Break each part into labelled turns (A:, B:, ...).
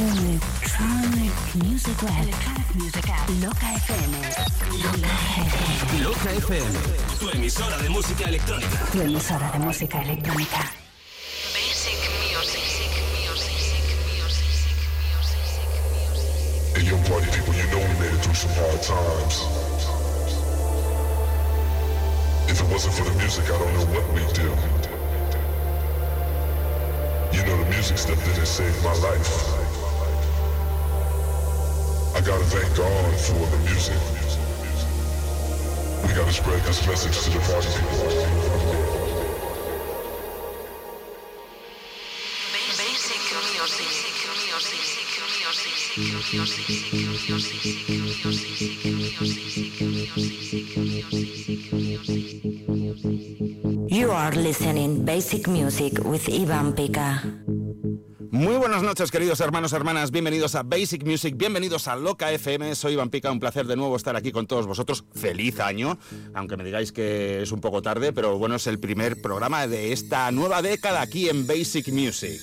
A: Electronic Music Web. Electronic Music App. Loca FM. Loca FM.
B: Loca FM, tu emisora de música electrónica.
A: Tu emisora de música electrónica.
C: Basic music. Music, music, music,
D: Hey, young party people, you know we made it through some hard times. If it wasn't for the music, I don't know what we'd do. You know, the music stepped in and saved my life. I gotta thank God for the music. We gotta spread this message to the party people.
C: Basic
A: You are listening Basic Music with Ivan Pika.
E: Muy buenas noches, queridos hermanos, hermanas. Bienvenidos a Basic Music, bienvenidos a Loca FM. Soy Iván Pica, un placer de nuevo estar aquí con todos vosotros. Feliz año, aunque me digáis que es un poco tarde, pero bueno, es el primer programa de esta nueva década aquí en Basic Music.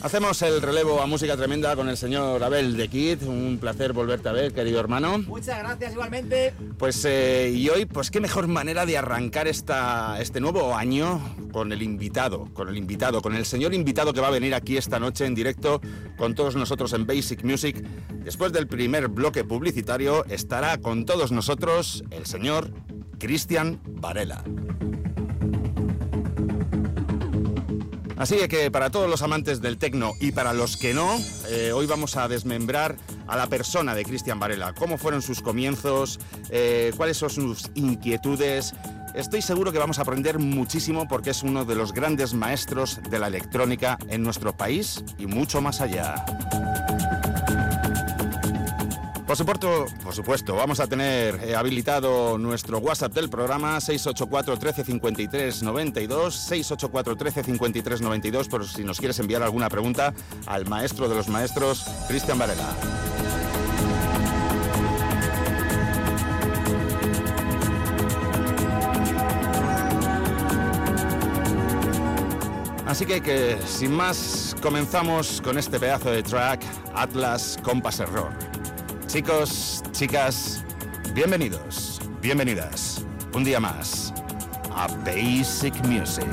E: Hacemos el relevo a música tremenda con el señor Abel de Kid. Un placer volverte a ver, querido hermano.
F: Muchas gracias igualmente.
E: Pues eh, y hoy, pues qué mejor manera de arrancar esta, este nuevo año con el invitado, con el invitado, con el señor invitado que va a venir aquí esta noche en directo con todos nosotros en Basic Music. Después del primer bloque publicitario estará con todos nosotros el señor Cristian Varela. Así que para todos los amantes del tecno y para los que no, eh, hoy vamos a desmembrar a la persona de Cristian Varela. ¿Cómo fueron sus comienzos? Eh, ¿Cuáles son sus inquietudes? Estoy seguro que vamos a aprender muchísimo porque es uno de los grandes maestros de la electrónica en nuestro país y mucho más allá. Por supuesto, por supuesto, vamos a tener eh, habilitado nuestro WhatsApp del programa 684 13 53 92, 684 13 53 92, por si nos quieres enviar alguna pregunta al maestro de los maestros, Cristian Varela. Así que, que sin más comenzamos con este pedazo de track Atlas Compass Error. Chicos, chicas, bienvenidos, bienvenidas, un día más a Basic Music.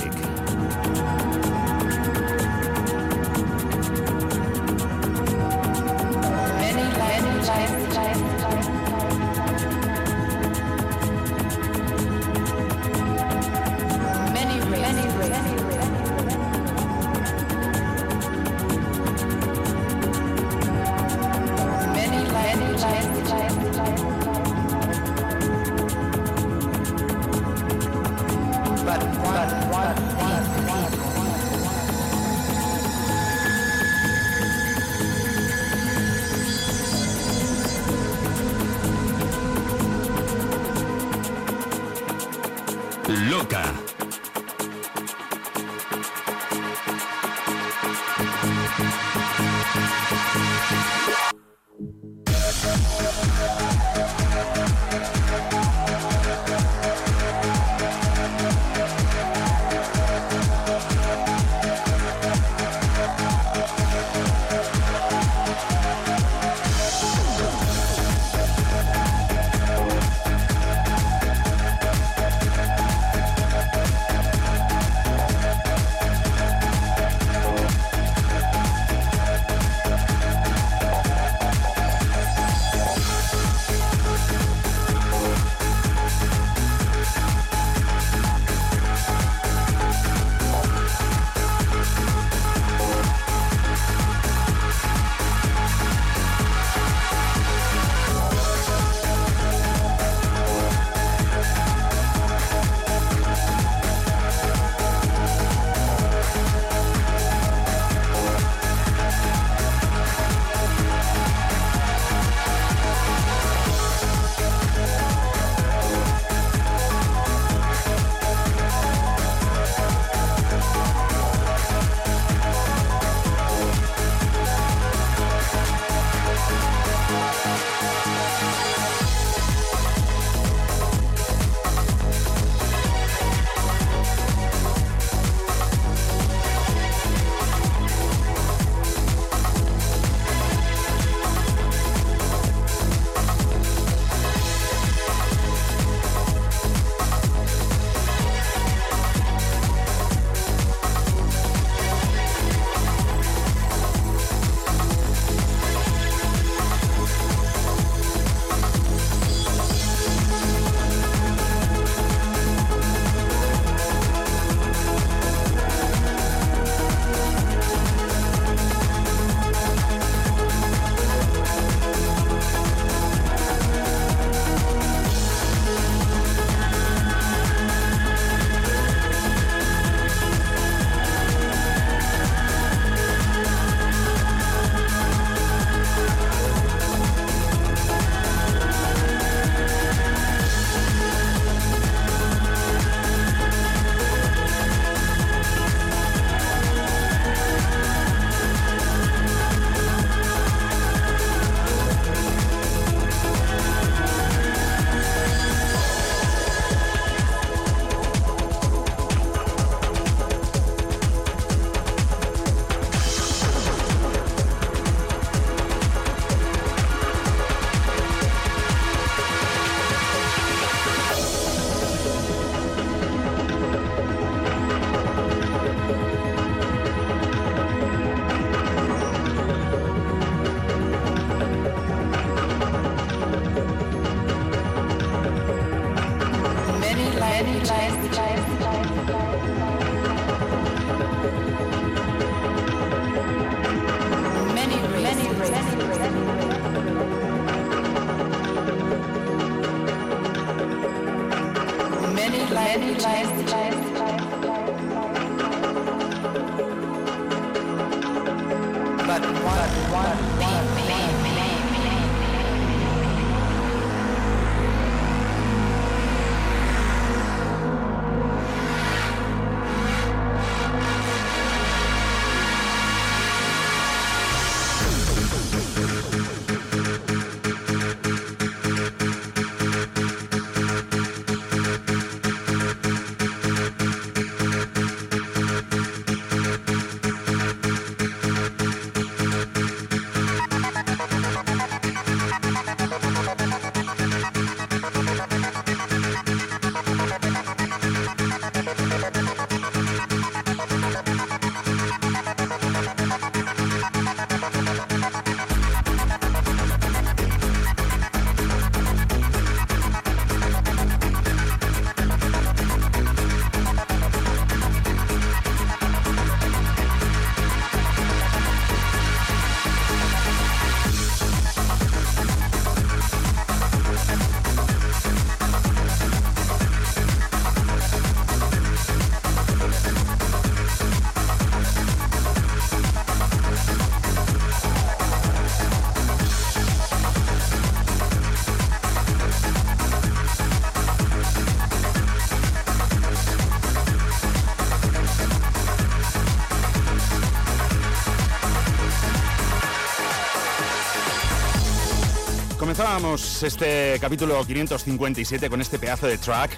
E: Comenzábamos este capítulo 557 con este pedazo de track.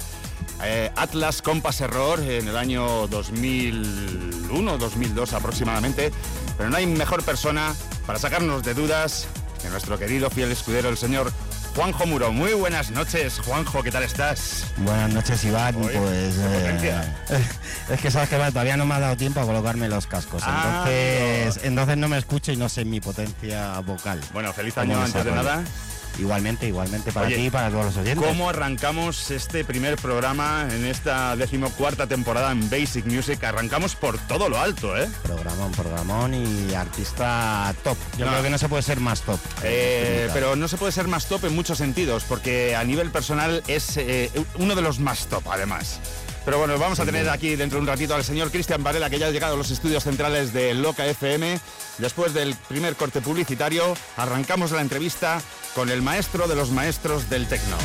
E: eh, Atlas Compass Error en el año 2001, 2002 aproximadamente. Pero no hay mejor persona para sacarnos de dudas que nuestro querido fiel escudero, el señor Juanjo Muro. Muy buenas noches, Juanjo, ¿qué tal estás?
F: Buenas noches, Iván.
E: Oye,
F: pues
E: potencia.
F: es que sabes que todavía no me ha dado tiempo a colocarme los cascos.
E: Ah,
F: entonces, entonces no me escucho y no sé mi potencia vocal.
E: Bueno, feliz
F: ¿Cómo
E: año antes de nada.
F: Igualmente, igualmente para
E: Oye,
F: ti y para todos los oyentes.
E: ¿Cómo arrancamos este primer programa en esta decimocuarta temporada en Basic Music? Arrancamos por todo lo alto, ¿eh?
F: Programón, programón y artista top. Yo
E: No.
F: creo que no se puede ser más top.
E: Eh, pero no se puede ser más top en muchos sentidos, porque a nivel personal es eh, uno de los más top, además. Pero bueno, vamos a tener aquí dentro de un ratito al señor Cristian Varela, que ya ha llegado a los estudios centrales de Loca FM. Después del primer corte publicitario, arrancamos la entrevista con el maestro de los maestros del tecno.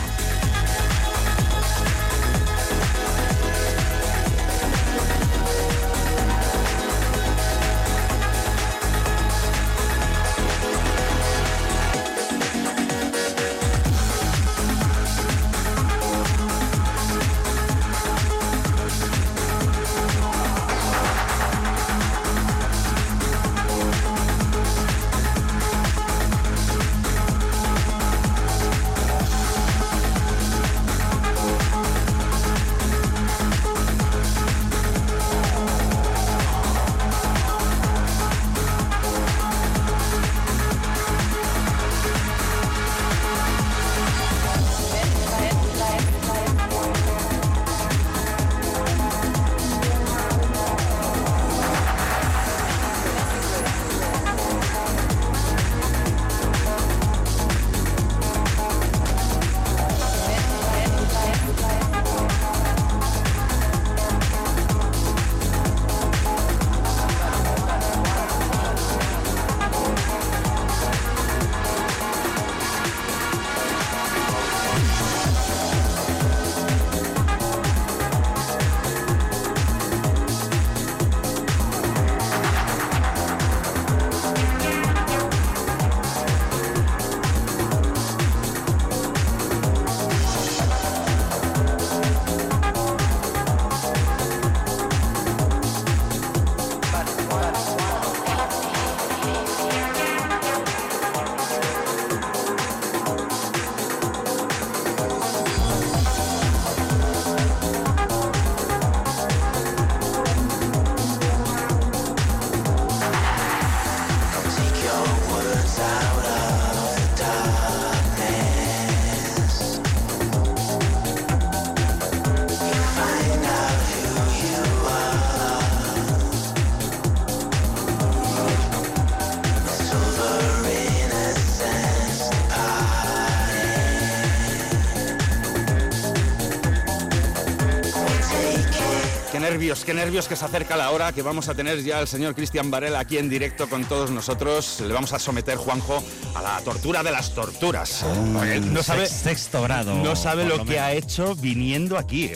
E: Qué nervios que se acerca la hora que vamos a tener ya al señor Cristian Varela aquí en directo con todos nosotros. Le vamos a someter, Juanjo, a la tortura de las torturas. Porque él no sabe,
F: Sex- sexto grado.
E: no sabe
F: por
E: lo que ha hecho viniendo aquí.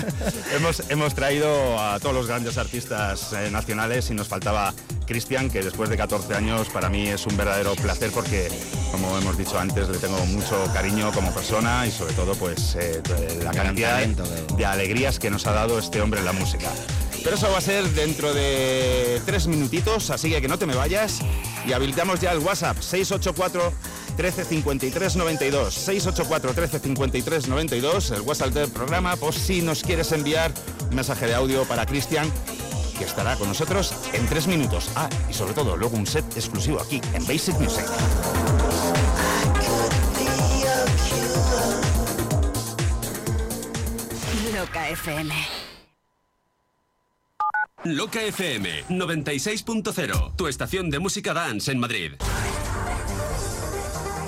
E: hemos, hemos traído a todos los grandes artistas eh, nacionales y nos faltaba Cristian, que después de 14 años para mí es un verdadero placer porque, como hemos dicho antes, le tengo mucho cariño como persona y sobre todo pues eh, la cantidad
F: que-
E: de alegrías que nos ha dado este hombre en la música. Pero eso va a ser dentro de tres minutitos, así que que no te me vayas y habilitamos ya el WhatsApp 684 13 53 92 684 13 53 92 el WhatsApp del programa por si nos quieres enviar un mensaje de audio para Cristian que estará con nosotros en tres minutos. Ah, y sobre todo luego un set exclusivo aquí en Basic Music.
A: Loca FM.
B: Loca FM 96.0, tu estación de música dance en Madrid.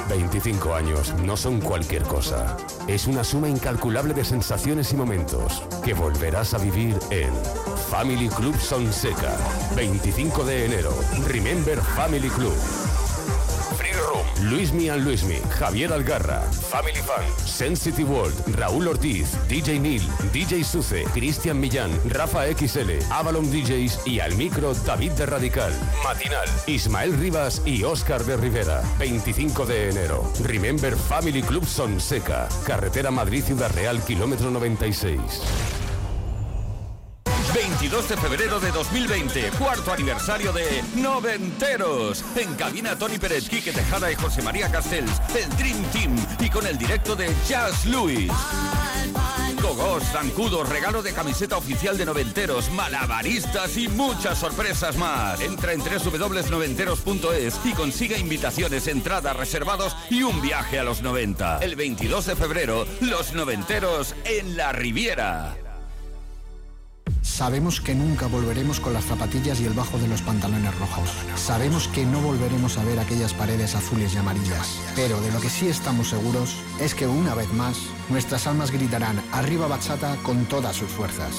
G: 25 años no son cualquier cosa. Es una suma incalculable de sensaciones y momentos que volverás a vivir en Family Club Sonseca. 25 de enero. Remember Family Club. Luismi and Luismi. Javier Algarra. Family Fan. Sensitive World. Raúl Ortiz. DJ Neil. DJ Suce. Cristian Millán. Rafa XL. Avalon DJs. Y al micro David de Radical. Matinal. Ismael Rivas y Oscar de Rivera. 25 de enero. Remember Family Club Sonseca. Carretera Madrid Ciudad Real, kilómetro 96.
H: 22 de febrero de 2020, cuarto aniversario de Noventeros. En cabina Tony Pérez, Quique Tejada y José María Castells, el Dream Team y con el directo de Jazz Luis. Gogos, zancudos, regalo de camiseta oficial de Noventeros, malabaristas y muchas sorpresas más. Entra en www.noventeros.es y consiga invitaciones, entradas, reservados y un viaje a los 90. El 22 de febrero, los Noventeros en la Riviera.
I: Sabemos que nunca volveremos con las zapatillas y el bajo de los pantalones rojos. Sabemos que no volveremos a ver aquellas paredes azules y amarillas. Pero de lo que sí estamos seguros es que una vez más nuestras almas gritarán arriba bachata con todas sus fuerzas.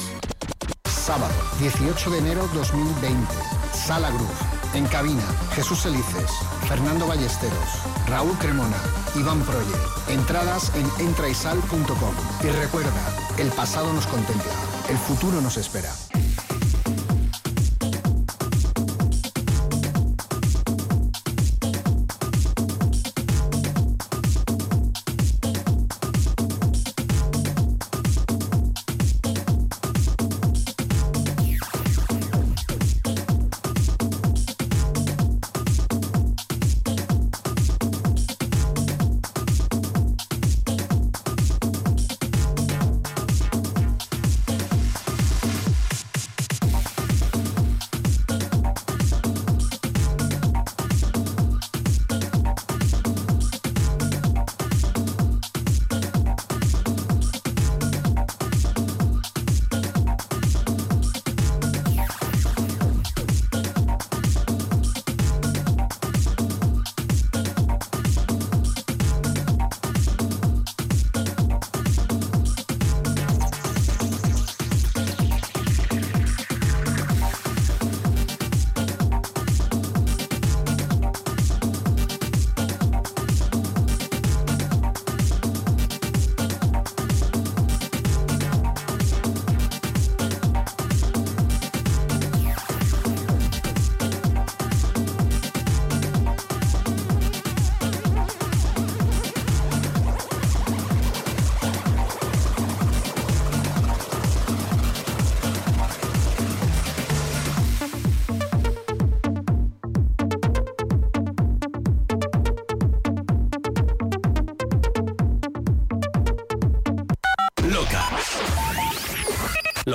I: Sábado, 18 de enero 2020. Sala Groove. En cabina, Jesús Elices, Fernando Ballesteros, Raúl Cremona, Iván Proye. Entradas en entraisal.com. Y recuerda, el pasado nos contempla, el futuro nos espera.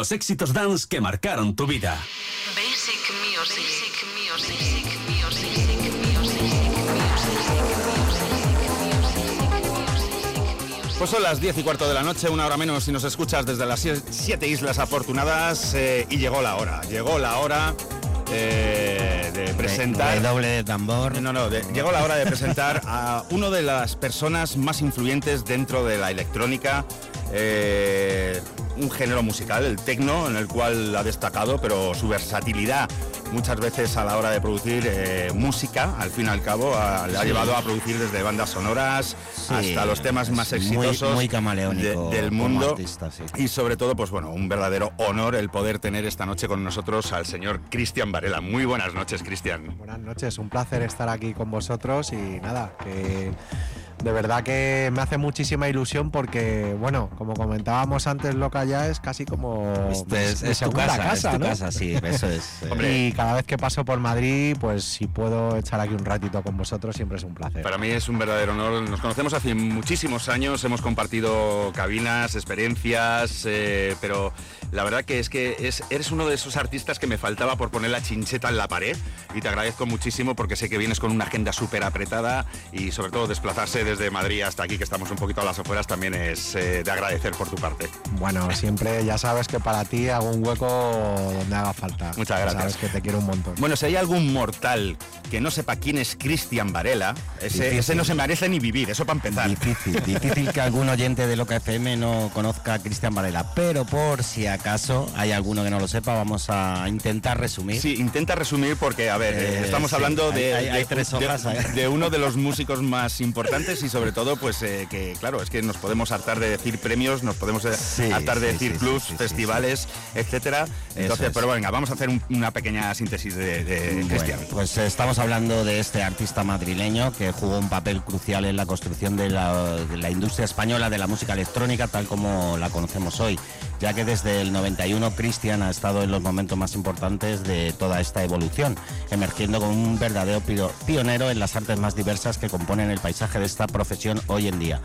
B: Los éxitos dance que marcaron tu vida.
C: Basic music. Basic music. Basic music. Basic music.
E: Pues son las 10 y cuarto de la noche, una hora menos si nos escuchas desde las sie- siete islas afortunadas eh, y llegó la hora, llegó la hora eh, de presentar...
F: Doble de tambor.
E: No, no, de- llegó la hora de presentar a una de las personas más influyentes dentro de la electrónica. eh, un género musical, el tecno, en el cual ha destacado, pero su versatilidad muchas veces a la hora de producir eh, música, al fin y al cabo, a- le ha
F: Sí.
E: llevado a producir desde bandas sonoras
F: Sí,
E: hasta los temas más
F: muy-
E: exitosos
F: muy camaleónico
E: de- del mundo.
F: artista, sí.
E: Y sobre todo, pues bueno, un verdadero honor el poder tener esta noche con nosotros al señor Cristian Varela. Muy buenas noches, Cristian.
J: Buenas noches, un placer estar aquí con vosotros y nada, que de verdad que me hace muchísima ilusión porque, bueno, como comentábamos antes, Loca ya es casi como
F: Este es,
J: mi
F: es tu
J: segunda
F: casa, es tu
J: ¿no?
F: casa, sí, eso es. eh,
J: Y cada vez que paso por Madrid, pues si puedo echar aquí un ratito con vosotros, siempre es un placer.
E: Para mí es un verdadero honor. Nos conocemos hace muchísimos años, hemos compartido cabinas, experiencias, eh, pero la verdad que es que es- eres uno de esos artistas que me faltaba por poner la chincheta en la pared y te agradezco muchísimo porque sé que vienes con una agenda súper apretada y sobre todo desplazarse desde Madrid hasta aquí, que estamos un poquito a las afueras, también es eh, de agradecer por tu parte.
J: Bueno, siempre ya sabes que para ti hago un hueco donde haga falta.
E: Muchas gracias.
J: Sabes que te quiero un montón.
E: Bueno, si hay algún mortal que no sepa quién es Cristian Varela, ese, no se merece ni vivir, eso para empezar.
F: Difícil, difícil que algún oyente de Loca FM no conozca a Cristian Varela, pero por si acaso hay alguno que no lo sepa, vamos a intentar resumir.
E: Sí, intenta resumir porque, a ver, eh,
F: Eh,
E: estamos
F: sí,
E: hablando
F: hay-
E: de,
F: hay- hay
E: de-
F: tres hojas,
E: de uno de los músicos más importantes y sobre todo, pues eh, que, claro, es que nos podemos hartar de decir premios, nos podemos
F: Sí,
E: hartar de
F: sí,
E: decir clubs, festivales, etcétera. Entonces,
F: es.
E: pero venga, vamos a hacer un- una pequeña síntesis de, de
F: Bueno,
E: Cristian.
F: pues estamos hablando de este artista madrileño que jugó un papel crucial en la construcción de la, de la industria española de la música electrónica tal como la conocemos hoy, ya que desde el 91 Cristian ha estado en los momentos más importantes de toda esta evolución, emergiendo como un verdadero pio- pionero en las artes más diversas que componen el paisaje de esta profesión hoy en día.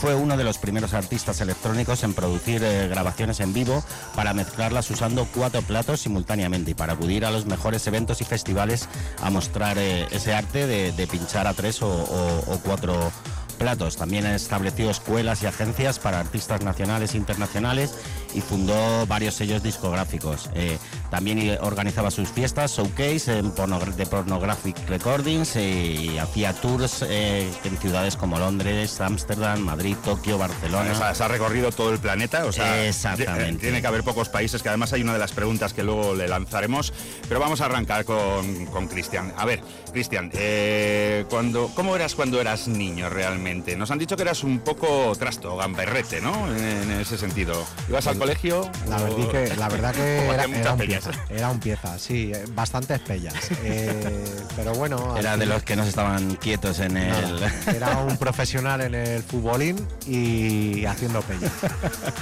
F: Fue uno de los primeros artistas electrónicos en producir eh, grabaciones en vivo para mezclarlas usando cuatro platos simultáneamente y para acudir a los mejores eventos y festivales a mostrar eh, ese arte de, pinchar a tres o, o- cuatro platos. También estableció escuelas y agencias para artistas nacionales e internacionales y fundó varios sellos discográficos. Eh, también organizaba sus fiestas, showcase en pornogra- de Pornographic Recordings eh, y hacía tours eh, en ciudades como Londres, Ámsterdam, Madrid, Tokio, Barcelona.
E: O sea, se ha recorrido todo el planeta, o sea,
F: Exactamente.
E: tiene que haber pocos países, que además hay una de las preguntas que luego le lanzaremos, pero vamos a arrancar con, con Cristian. A ver, Cristian, eh, cuando, ¿cómo eras cuando eras niño realmente? Nos han dicho que eras un poco trasto, gamberrete, ¿no? En, en ese sentido. ¿Ibas al colegio?
J: La
E: o-
J: verdad que, la verdad que
E: o
J: era, un pieza, era un pieza, sí, eh, bastantes pellas. Eh, pero bueno,
F: Era de los que no estaban quietos en el...
J: nada, era un profesional en el futbolín y haciendo peña.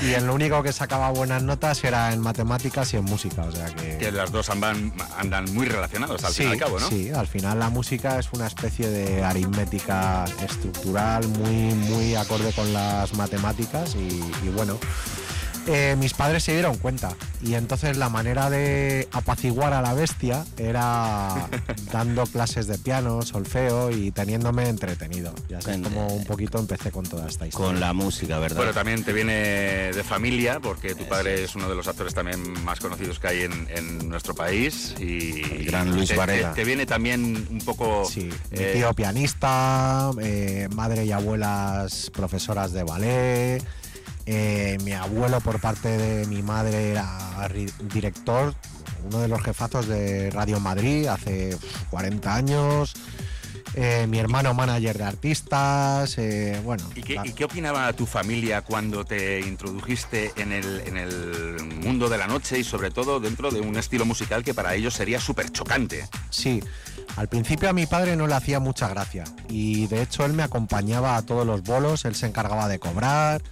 J: Y en lo único que sacaba buenas notas era en matemáticas y en música, o sea que...
E: Que las dos andan, andan muy relacionados al
J: sí,
E: fin y al cabo, ¿no?
J: sí, al final la música es una especie de aritmética estructural muy, muy acorde con las matemáticas y, y bueno, eh, mis padres se dieron cuenta y entonces la manera de apaciguar a la bestia era dando clases de piano, solfeo y teniéndome entretenido. Ya sé como un poquito empecé con toda esta historia.
F: Con la música, ¿verdad?
E: Bueno, también te viene de familia, porque tu padre es uno de los actores también más conocidos que hay en, en nuestro país. Y
F: El gran Luis
E: te,
F: Varela.
E: Te, te viene también un poco...
J: Sí, mi
E: eh,
J: tío pianista, eh, madre y abuelas profesoras de ballet, eh, mi abuelo por parte de mi madre era director, uno de los jefazos de Radio Madrid hace uf, 40 años, eh, mi hermano manager de artistas, eh, bueno.
E: ¿Y qué,
J: la-
E: y qué opinaba tu familia cuando te introdujiste en el, en el mundo de la noche y sobre todo dentro de un estilo musical que para ellos sería súper chocante?
J: Sí, al principio a mi padre no le hacía mucha gracia y de hecho él me acompañaba a todos los bolos, él se encargaba de cobrar,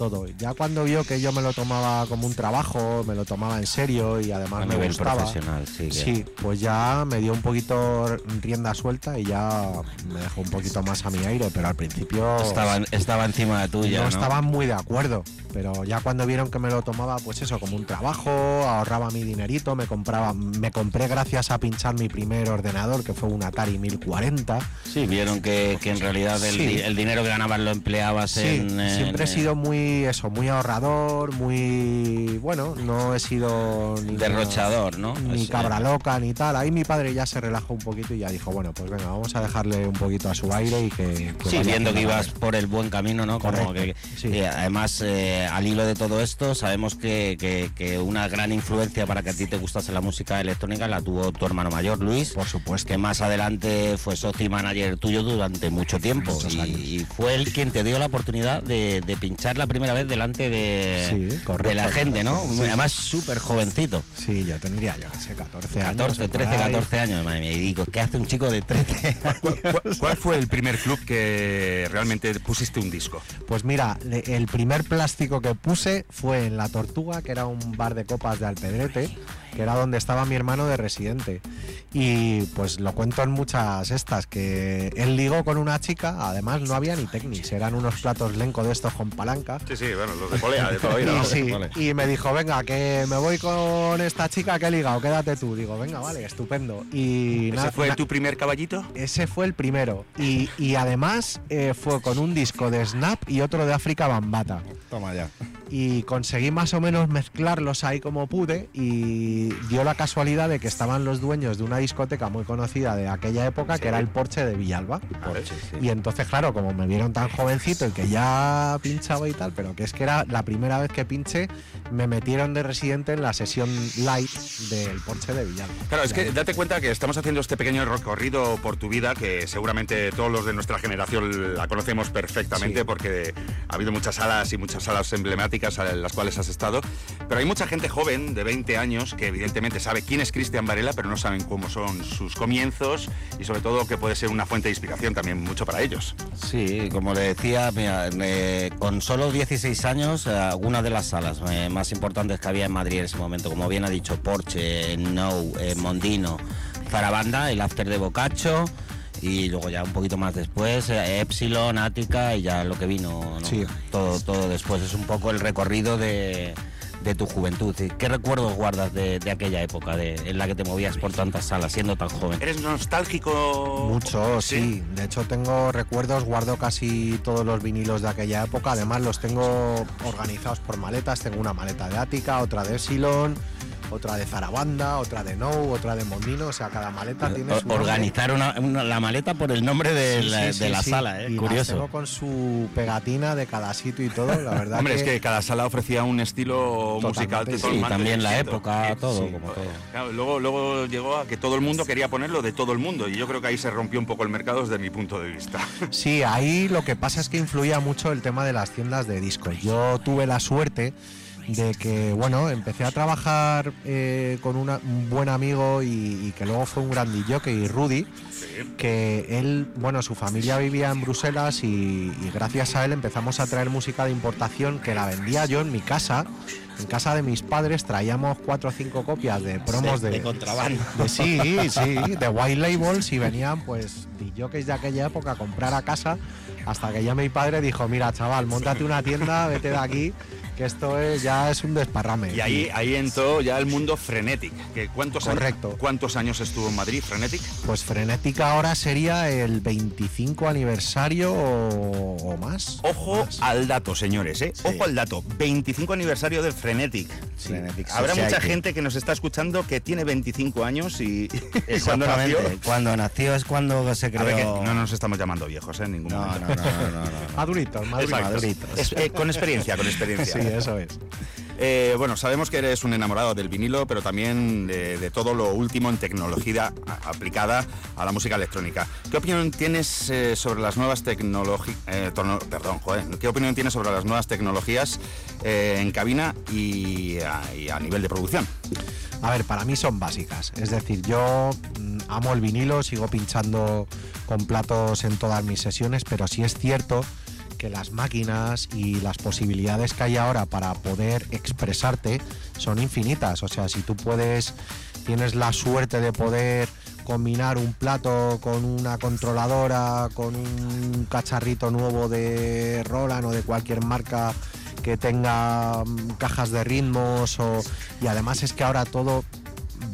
J: todo. Ya cuando vio que yo me lo tomaba como un trabajo, me lo tomaba en serio y además
F: A
J: me
F: nivel
J: gustaba.
F: profesional, sí, que-
J: Sí, pues ya me dio un poquito rienda suelta y ya me dejó un poquito más a mi aire, pero al principio
F: Estaba, estaba encima de tuya,
J: no,
F: ¿no?
J: estaban muy de acuerdo, pero ya cuando vieron que me lo tomaba, pues eso, como un trabajo, ahorraba mi dinerito, me compraba, me compré gracias a pinchar mi primer ordenador, que fue un Atari 1040.
F: Sí, vieron que, que en realidad el,
J: Sí.
F: di- el dinero que ganabas lo empleabas
J: Sí,
F: en... en-
J: siempre he sido muy muy eso, muy ahorrador, muy bueno, no he sido ni
F: Derrochador, ¿no?
J: ni cabra loca ni tal. Ahí mi padre ya se relajó un poquito y ya dijo, bueno, pues venga, vamos a dejarle un poquito a su aire y que, que
F: Sí, viendo que ibas
J: algo".
F: por el buen camino, ¿no? Como que,
J: sí.
F: además, eh, al hilo de todo esto, sabemos que, que- que una gran influencia para que a ti te gustase la música electrónica la tuvo tu hermano mayor, Luis.
J: Por supuesto.
F: Que más adelante fue socio y manager tuyo durante mucho tiempo. Y, y fue él quien te dio la oportunidad de, de pinchar la primera vez delante de,
J: Sí, correcto.
F: de la gente, ¿no?
J: Sí.
F: Además, súper jovencito.
J: Sí, yo tendría, yo sé, 14 años.
F: 14,
J: por
F: 13,
J: ahí.
F: 14 años, madre mía. Y digo, ¿qué hace un chico de 13
E: ¿Cuál, cuál fue el primer club que realmente pusiste un disco?
J: Pues mira, el primer plástico que puse fue en La Tortuga, que era un bar de copas de Alpedrete, que era donde estaba mi hermano de residente. Y pues lo cuento en muchas estas, que él ligó con una chica, además no había ni Technics, eran unos platos lenco de estos con palanca.
E: Sí, sí, bueno, los de polea, de toda la vida,
J: Y,
E: ¿no?
J: sí,
E: Vale.
J: y me dijo, venga, que me voy con esta chica que he ligado, quédate tú. Digo, venga, vale, estupendo. Y
E: ¿Ese
J: na-
E: fue
J: na-
E: tu primer caballito?
J: ese fue el primero. Y, y además eh, fue con un disco de Snap y otro de África Bambata.
F: Toma ya.
J: Y conseguí más o menos mezclarlos ahí como pude y dio la casualidad de que estaban los dueños de una discoteca muy conocida de aquella época que era el Porche de Villalba. Y entonces, claro, como me vieron tan jovencito y que ya pinchaba y tal, pero que es que era la primera vez que pinché, me metieron de residente en la sesión light del Porche de Villalba.
E: Claro, es que date cuenta que estamos haciendo este pequeño recorrido por tu vida, que seguramente todos los de nuestra generación la conocemos perfectamente,
J: Sí.
E: porque ha habido muchas salas y muchas salas emblemáticas en las cuales has estado. Pero hay mucha gente joven, de 20 años, que evidentemente sabe quién es Cristian Varela, pero no saben cómo son sus comienzos y sobre todo que puede ser una fuente de inspiración también mucho para ellos.
F: Sí, como le decía, mira, eh, con solo 16 años, eh, algunas de las salas eh, más importantes que había en Madrid en ese momento, como bien ha dicho, Porsche, No, eh, Mondino, Zarabanda, el After de Boccaccio y luego ya un poquito más después, eh, Epsilon, Ática y ya lo que vino, ¿no?
J: Sí.
F: todo, todo después. Es un poco el recorrido de, de tu juventud. ¿Y ¿Qué recuerdos guardas de, de aquella época de, en la que te movías por tantas salas siendo tan joven?
E: ¿Eres nostálgico?
J: Mucho, sí. De hecho, tengo recuerdos, guardo casi todos los vinilos de aquella época. Además, los tengo organizados por maletas. Tengo una maleta de Ática, otra de Epsilon, otra de Zarabanda, otra de No, otra de Mondino. O sea, cada maleta tiene su.
F: Organizar una- una- la maleta por el nombre de
J: Sí,
F: la,
J: sí,
F: de
J: sí,
F: la
J: sí.
F: sala, ¿eh?
J: Y las
F: curioso.
J: tengo con su pegatina de cada sitio y todo. La verdad
E: Hombre,
J: que,
E: es que cada sala ofrecía un estilo musical
J: Totalmente,
E: totalmente
F: sí, también la
E: distinto.
F: época, todo,
E: Sí,
F: como todo.
E: claro, luego, luego llegó a que todo el mundo quería ponerlo de todo el mundo y yo creo que ahí se rompió un poco el mercado desde mi punto de vista.
J: Sí, ahí lo que pasa es que influía mucho el tema de las tiendas de discos. Yo tuve la suerte de que, bueno, empecé a trabajar eh, con una- un buen amigo y, y que luego fue un gran DJ, y Rudy, que él, bueno, su familia vivía en Bruselas y, y gracias a él empezamos a traer música de importación que la vendía yo en mi casa. En casa de mis padres traíamos cuatro o cinco copias de promos
F: De-
J: de,
F: de contrabando.
J: de- sí, sí, de white labels y venían pues DJs de aquella época a comprar a casa hasta que ya mi padre dijo, mira chaval, montate una tienda, vete de aquí, que esto es, ya es un desparrame.
E: Y ahí, ahí entró ya el mundo Frenetic. Que ¿cuántos,
J: Correcto.
E: Años, ¿Cuántos años estuvo en Madrid Frenetic?
J: Pues Frenética ahora sería el 25 aniversario o, o más.
E: Ojo
J: Más.
E: al dato, señores, ¿eh? Ojo al dato. 25 aniversario del Frenetic.
F: Frenetic
E: Habrá mucha gente que nos está escuchando que tiene 25 años y, y cuando nació...
F: Cuando nació es cuando se
E: A
F: creó.
E: ver, que no nos estamos llamando viejos, ¿eh? En ningún
F: no,
E: momento.
F: no, no, no, no.
J: Maduritos, maduritos.
E: Exacto.
F: Maduritos.
E: Es- eh, con experiencia, con experiencia.
J: Sí, eso es.
E: Eh, bueno, sabemos que eres un enamorado del vinilo, pero también de, todo lo último en tecnología aplicada a la música electrónica. ¿Qué opinión tienes eh, sobre las nuevas tecnologías? perdón, joder. ¿Qué opinión tienes sobre las nuevas tecnologías eh, en cabina y a, y a nivel de producción?
J: A ver, para mí son básicas. Es decir, yo mm, amo el vinilo, sigo pinchando con platos en todas mis sesiones, pero sí es cierto que las máquinas y las posibilidades que hay ahora para poder expresarte son infinitas. O sea, si tú puedes, tienes la suerte de poder combinar un plato con una controladora, con un cacharrito nuevo de Roland o de cualquier marca que tenga mm, cajas de ritmos y además es que ahora todo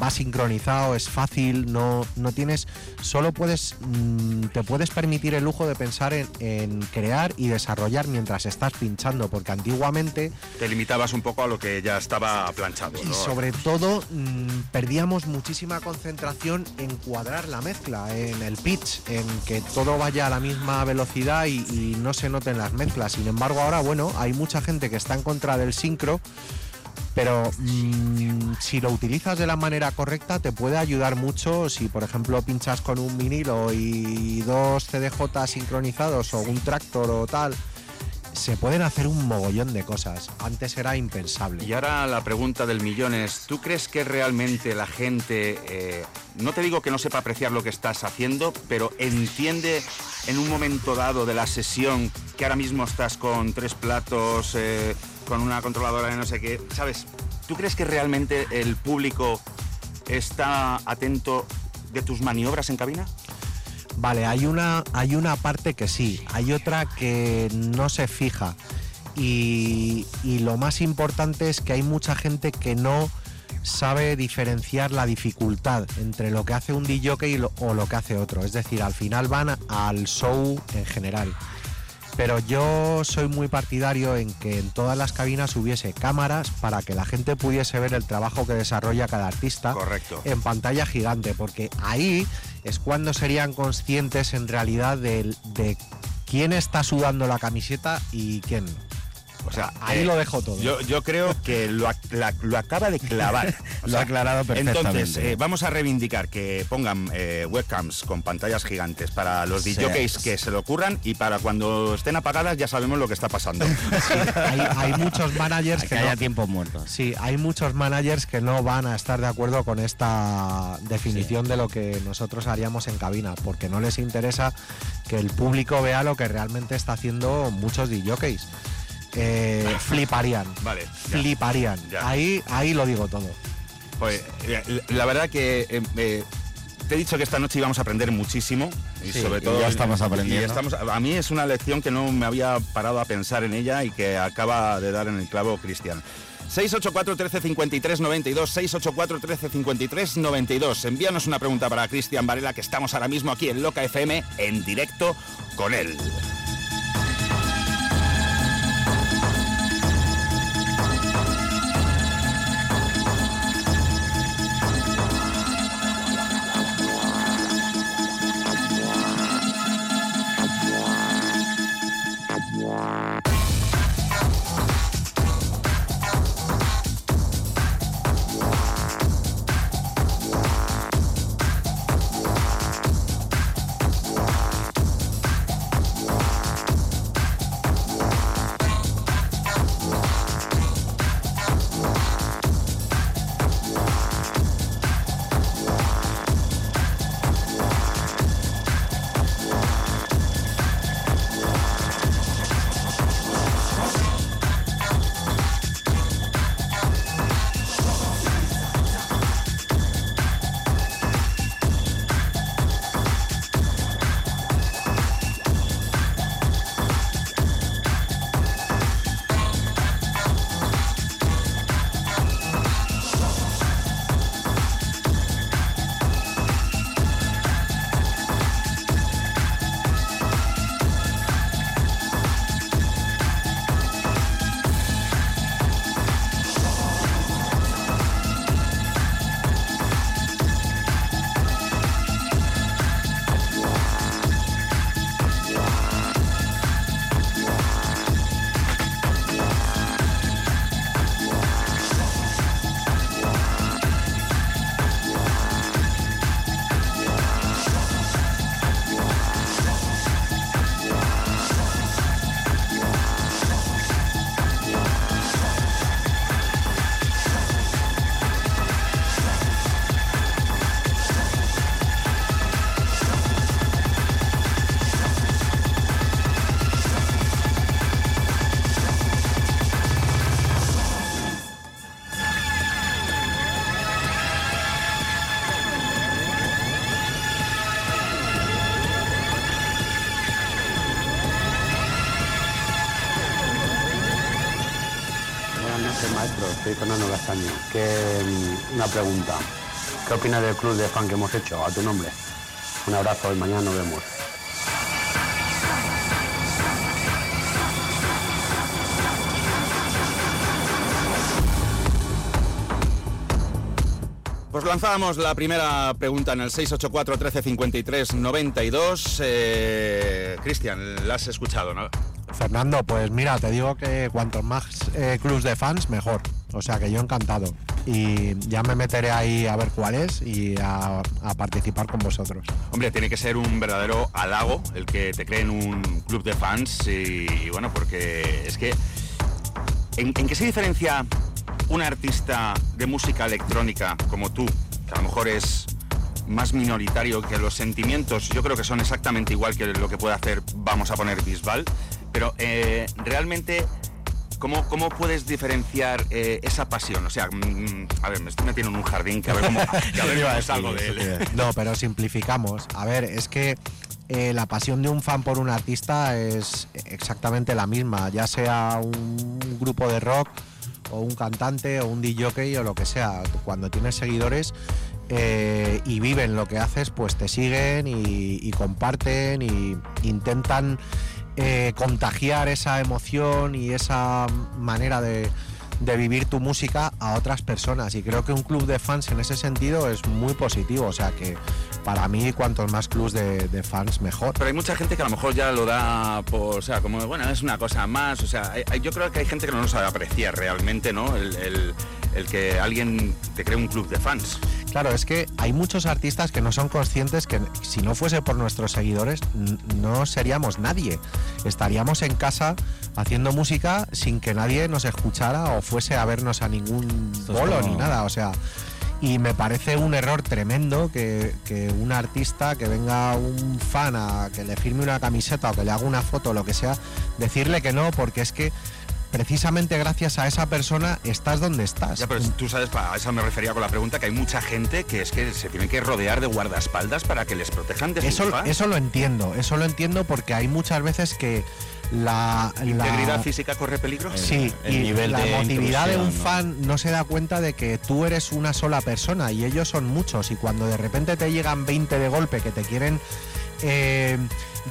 J: va sincronizado, es fácil, no, no tienes, solo puedes, mm, te puedes permitir el lujo de pensar en, en crear y desarrollar mientras estás pinchando, porque antiguamente
E: Te limitabas un poco a lo que ya estaba planchado.
J: y
E: ¿no?
J: sobre todo mm, perdíamos muchísima concentración en cuadrar la mezcla, en el pitch, en que todo vaya a la misma velocidad y, y no se noten las mezclas. Sin embargo, ahora, bueno, hay mucha gente que está en contra del sincro, pero mm, si lo utilizas de la manera correcta te puede ayudar mucho si, por ejemplo, pinchas con un vinilo y dos CDJ sincronizados o un tractor o tal. Se pueden hacer un mogollón de cosas. Antes era impensable.
E: Y ahora la pregunta del millón es, ¿tú crees que realmente la gente, eh, no te digo que no sepa apreciar lo que estás haciendo, pero entiende en un momento dado de la sesión que ahora mismo estás con tres platos, eh, con una controladora de no sé qué, ¿sabes? ¿Tú crees que realmente el público está atento de tus maniobras en cabina?
J: Vale, hay una, hay una parte que sí, hay otra que no se fija. Y, y lo más importante es que hay mucha gente que no sabe diferenciar la dificultad entre lo que hace un DJ y lo- o lo que hace otro. Es decir, al final van al show en general. Pero yo soy muy partidario en que en todas las cabinas hubiese cámaras para que la gente pudiese ver el trabajo que desarrolla cada artista
E: Correcto.
J: en pantalla gigante, porque ahí es cuando serían conscientes en realidad de, quién está sudando la camiseta y quién no.
E: O sea,
J: Ahí
E: eh,
J: lo dejo todo.
E: Yo, yo creo que lo, ac- la- lo acaba de clavar.
F: Lo ha aclarado perfectamente.
E: Entonces, eh, vamos a reivindicar que pongan eh, webcams con pantallas gigantes para los. DJs que se lo ocurran y para cuando estén apagadas ya sabemos lo que está pasando.
J: hay, hay muchos managers
F: que
J: que
F: haya
J: no,
F: muertos.
J: sí, hay muchos managers que no van a estar de acuerdo con esta definición de lo que nosotros haríamos en cabina, porque no les interesa que el público vea lo que realmente está haciendo muchos DJs. Eh, fliparían.
E: Vale, ya.
J: Fliparían.
E: Ya.
J: Ahí, ahí lo digo todo.
E: Pues, eh, la verdad que eh, eh, te he dicho que esta noche íbamos a aprender muchísimo y
F: Sí,
E: sobre
F: y
E: todo
F: ya estamos
E: y
F: aprendiendo.
E: estamos- a mí es una lección que no me había parado a pensar en ella y que acaba de dar en el clavo Cristian. 684 13 53 92 684 13 53 92 Envíanos una pregunta para Cristian Varela que estamos ahora mismo aquí en Loca FM en directo con él.
K: Pregunta. ¿Qué opinas del club de fan que hemos hecho a tu nombre? Un abrazo y mañana nos vemos.
E: Pues lanzábamos la primera pregunta en el 684 1353 92. Eh, Cristian, la has escuchado, ¿no?
J: Fernando, pues mira, te digo que cuantos más eh, clubs de fans, mejor. O sea que yo encantado. Y ya me meteré ahí a ver cuál es y a, participar con vosotros.
E: Hombre, tiene que ser un verdadero halago el que te creen un club de fans y, bueno, porque es que... ¿en, en qué se diferencia un artista de música electrónica como tú, que a lo mejor es más minoritario que los sentimientos, yo creo que son exactamente igual que lo que puede hacer, vamos a poner Bisbal, pero eh, realmente, ¿cómo, ¿cómo puedes diferenciar eh, esa pasión? O sea, mm, a ver, me estoy metiendo en un jardín que a ver cómo, que a ver cómo salgo de él.
J: No, pero simplificamos. A ver, es que eh, la pasión de un fan por un artista es exactamente la misma, ya sea un grupo de rock o un cantante o un DJ o lo que sea. Cuando tienes seguidores eh, y viven lo que haces, pues te siguen y, y comparten y intentan eh, contagiar esa emoción y esa manera de, de vivir tu música a otras personas. Y creo que un club de fans en ese sentido es muy positivo. O sea que para mí, cuantos más clubs de, de fans, mejor.
E: Pero hay mucha gente que a lo mejor ya lo da por, o sea, como, bueno, es una cosa más, o sea, hay- yo creo que hay gente que no lo sabe apreciar realmente, ¿no? El, el- el que alguien te cree un club de fans.
J: Claro, es que hay muchos artistas que no son conscientes que si no fuese por nuestros seguidores no seríamos nadie. Estaríamos en casa haciendo música sin que nadie nos escuchara o fuese a vernos a ningún bolo
F: como-
J: ni nada. O sea, y me parece un error tremendo que, que un artista, que venga un fan a que le firme una camiseta o que le haga una foto o lo que sea, decirle que no, porque es que precisamente gracias a esa persona estás donde estás.
E: Ya, pero tú sabes, a eso me refería con la pregunta, que hay mucha gente que es que se tiene que rodear de guardaespaldas para que les protejan de sus
J: Eso,
E: fans.
J: eso lo entiendo, eso lo entiendo porque hay muchas veces que la,
E: ¿Integridad
J: la-
E: física corre peligro?
J: Sí,
F: el
J: y
F: nivel
J: la
F: de
J: emotividad de un fan no se da cuenta de que tú eres una sola persona y ellos son muchos y cuando de repente te llegan 20 de golpe que te quieren eh,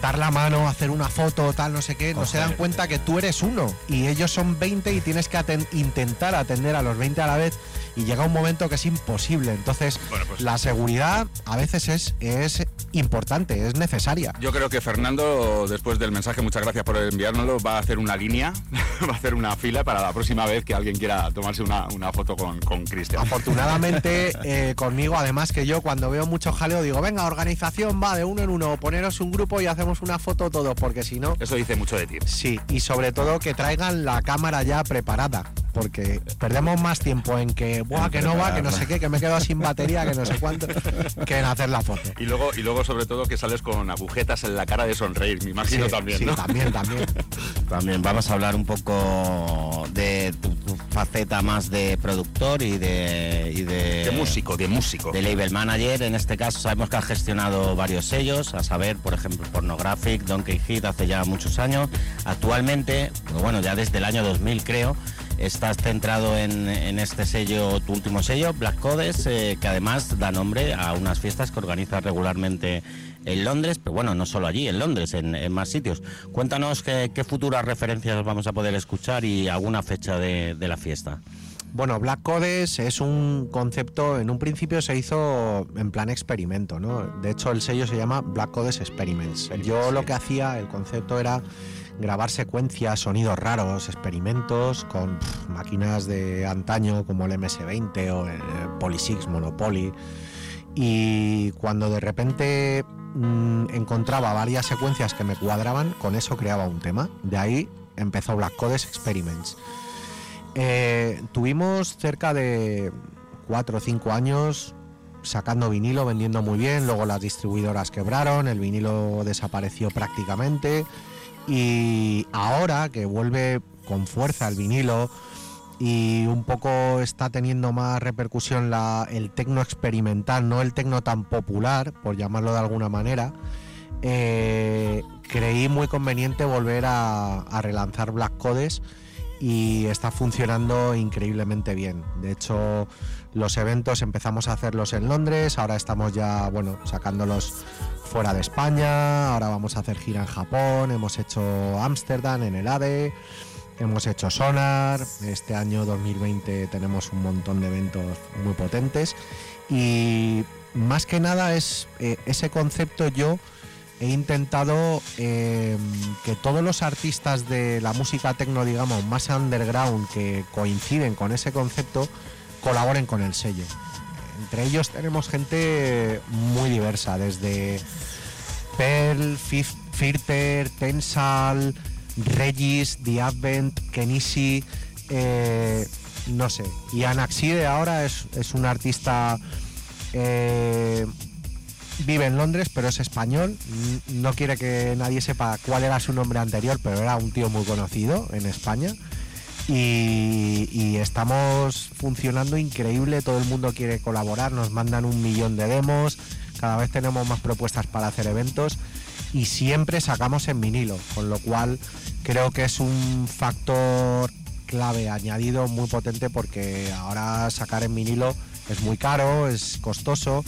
J: dar la mano, hacer una foto, tal, no sé qué, no se dan cuenta que tú eres uno y ellos son 20 y tienes que aten- intentar atender a los 20 a la vez y llega un momento que es imposible. Entonces,
E: pues
J: la seguridad a veces es, es importante, es necesaria.
E: Yo creo que Fernando, después del mensaje, muchas gracias por enviárnoslo, va a hacer una línea, va a hacer una fila para la próxima vez que alguien quiera tomarse una, una foto con, con Cristian.
J: Afortunadamente eh, conmigo, además que yo cuando veo mucho jaleo digo, venga, organización, va de uno en uno, poneros un grupo y una foto todos, porque si no...
E: Eso dice mucho de ti.
J: Sí, y sobre todo que traigan la cámara ya preparada, porque perdemos más tiempo en que, Buah, que no va, que no sé qué, que me he quedado sin batería, que no sé cuánto, que en hacer la foto.
E: Y luego, y luego sobre todo, que sales con agujetas en la cara de sonreír, me imagino
J: Sí,
E: también,
J: sí,
E: ¿no?
J: también, también.
F: También vamos a hablar un poco de tu, tu faceta más de productor y de, y de
E: De músico, de músico.
F: de label manager. En este caso sabemos que has gestionado varios sellos, a saber, por ejemplo, Pornographic, Donkey Hit, hace ya muchos años. Actualmente, bueno, ya desde el año 2000 creo, estás centrado en, en este sello, tu último sello, Black Codes, eh, que además da nombre a unas fiestas que organizas regularmente en Londres, pero bueno, no solo allí, en Londres, en, en más sitios. Cuéntanos qué, qué futuras referencias vamos a poder escuchar y alguna fecha de, de la fiesta.
J: Bueno, Black Codes es un concepto, en un principio se hizo en plan experimento, ¿no? De hecho, el sello se llama Black Codes Experiments. Yo lo que hacía, el concepto era grabar secuencias, sonidos raros, experimentos con máquinas de antaño como el MS-20 o el Polysix Monopoly. Y cuando de repente mm, encontraba varias secuencias que me cuadraban, con eso creaba un tema. De ahí empezó Black Codes Experiments. Eh, tuvimos cerca de 4 o 5 años sacando vinilo, vendiendo muy bien, luego las distribuidoras quebraron, el vinilo desapareció prácticamente y ahora que vuelve con fuerza el vinilo y un poco está teniendo más repercusión el tecno experimental, no el tecno tan popular, por llamarlo de alguna manera, eh, creí muy conveniente volver a, a relanzar Black Codes y está funcionando increíblemente bien. De hecho, los eventos empezamos a hacerlos en Londres, ahora estamos ya, bueno, sacándolos fuera de España, ahora vamos a hacer gira en Japón, hemos hecho Ámsterdam en el ADE, hemos hecho Sonar, este año 2020 tenemos un montón de eventos muy potentes y más que nada es eh, ese concepto yo he intentado eh, que todos los artistas de la música tecno, digamos, más underground que coinciden con ese concepto, colaboren con el sello. Entre ellos tenemos gente muy diversa, desde Pearl, Fif- Firter, Tensal, Regis, The Advent, Kenishi, eh, no sé. Y Anaxide ahora es, es un artista eh, vive en Londres, pero es español. No quiere que nadie sepa cuál era su nombre anterior, pero era un tío muy conocido en España. Y, estamos funcionando increíble, todo el mundo quiere colaborar, nos mandan un millón de demos, cada vez tenemos más propuestas para hacer eventos y siempre sacamos en vinilo, con lo cual creo que es un factor clave añadido muy potente porque ahora sacar en vinilo es muy caro, es costoso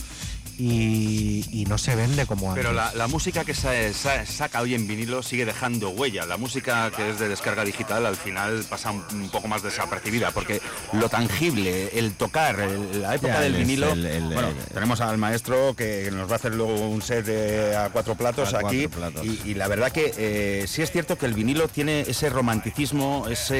J: y, y no se vende como antes.
E: Pero la, la música que se, sa- saca hoy en vinilo sigue dejando huella. La música que es de descarga digital al final pasa un, un poco más desapercibida porque lo tangible, el tocar, el- la época
F: Ya,
E: del
F: el-
E: vinilo.
F: el- el-
E: bueno,
F: el-
E: tenemos al maestro que nos va a hacer luego un set de- a cuatro platos
F: A cuatro
E: aquí.
F: platos.
E: Y, y la verdad que eh, sí es cierto que el vinilo tiene ese romanticismo, ese,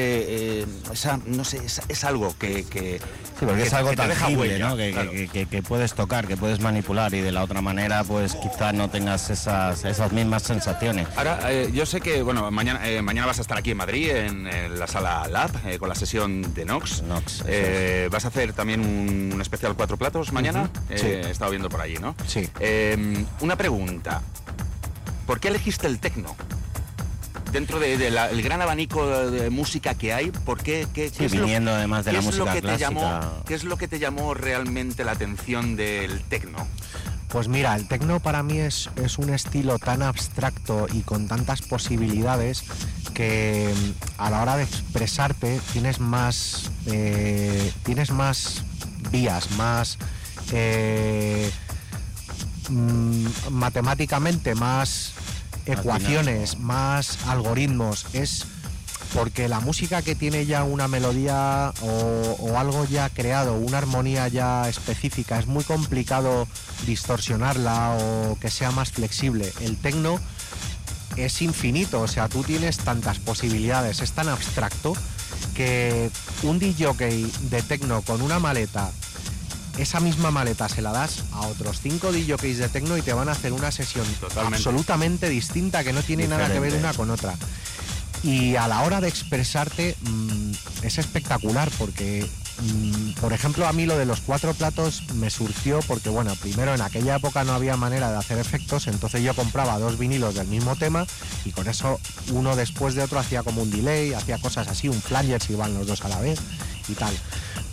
E: eh, esa, no sé, es, es algo que, que,
F: Sí, porque
E: que-
F: es algo
E: que te deja
F: tangible,
E: huella,
F: ¿no? Que,
E: claro.
F: que- que- que puedes tocar, que puedes manipular y de la otra manera, pues quizás no tengas esas, esas mismas sensaciones.
E: Ahora, eh, yo sé que, bueno, mañana, eh, mañana vas a estar aquí en Madrid, en, en la sala Lab, eh, con la sesión de Nox.
F: Nox,
E: ¿Vas a hacer también un, un especial cuatro platos mañana? Eh,
J: sí.
E: He estado viendo por allí, ¿no?
J: Sí.
E: Una pregunta. ¿Por qué elegiste el tecno? Dentro del de, gran abanico de, de música que hay, ¿por qué? qué,
F: Sí,
E: qué es lo-
F: viniendo además de
E: qué
F: la
E: es lo
F: música
E: que te llamó- ¿Qué es lo que te llamó realmente la atención del tecno?
J: Pues mira, el tecno para mí es, es un estilo tan abstracto y con tantas posibilidades que mm, a la hora de expresarte tienes más, eh, tienes más vías, más eh, mm, matemáticamente, más ecuaciones, más algoritmos. Es porque la música que tiene ya una melodía o, o algo ya creado, una armonía ya específica, es muy complicado distorsionarla o que sea más flexible. El tecno es infinito, o sea, tú tienes tantas posibilidades, es tan abstracto que un DJ de tecno con una maleta, esa misma maleta se la das a otros cinco DJs de tecno y te van a hacer una sesión
E: Totalmente.
J: absolutamente distinta que no tiene nada que ver una con otra. Y a la hora de expresarte mm, es espectacular porque, mm, por ejemplo, a mí lo de los cuatro platos me surgió porque, bueno, primero en aquella época no había manera de hacer efectos, entonces yo compraba dos vinilos del mismo tema y con eso uno después de otro hacía como un delay, hacía cosas así, un flanger si iban los dos a la vez y tal.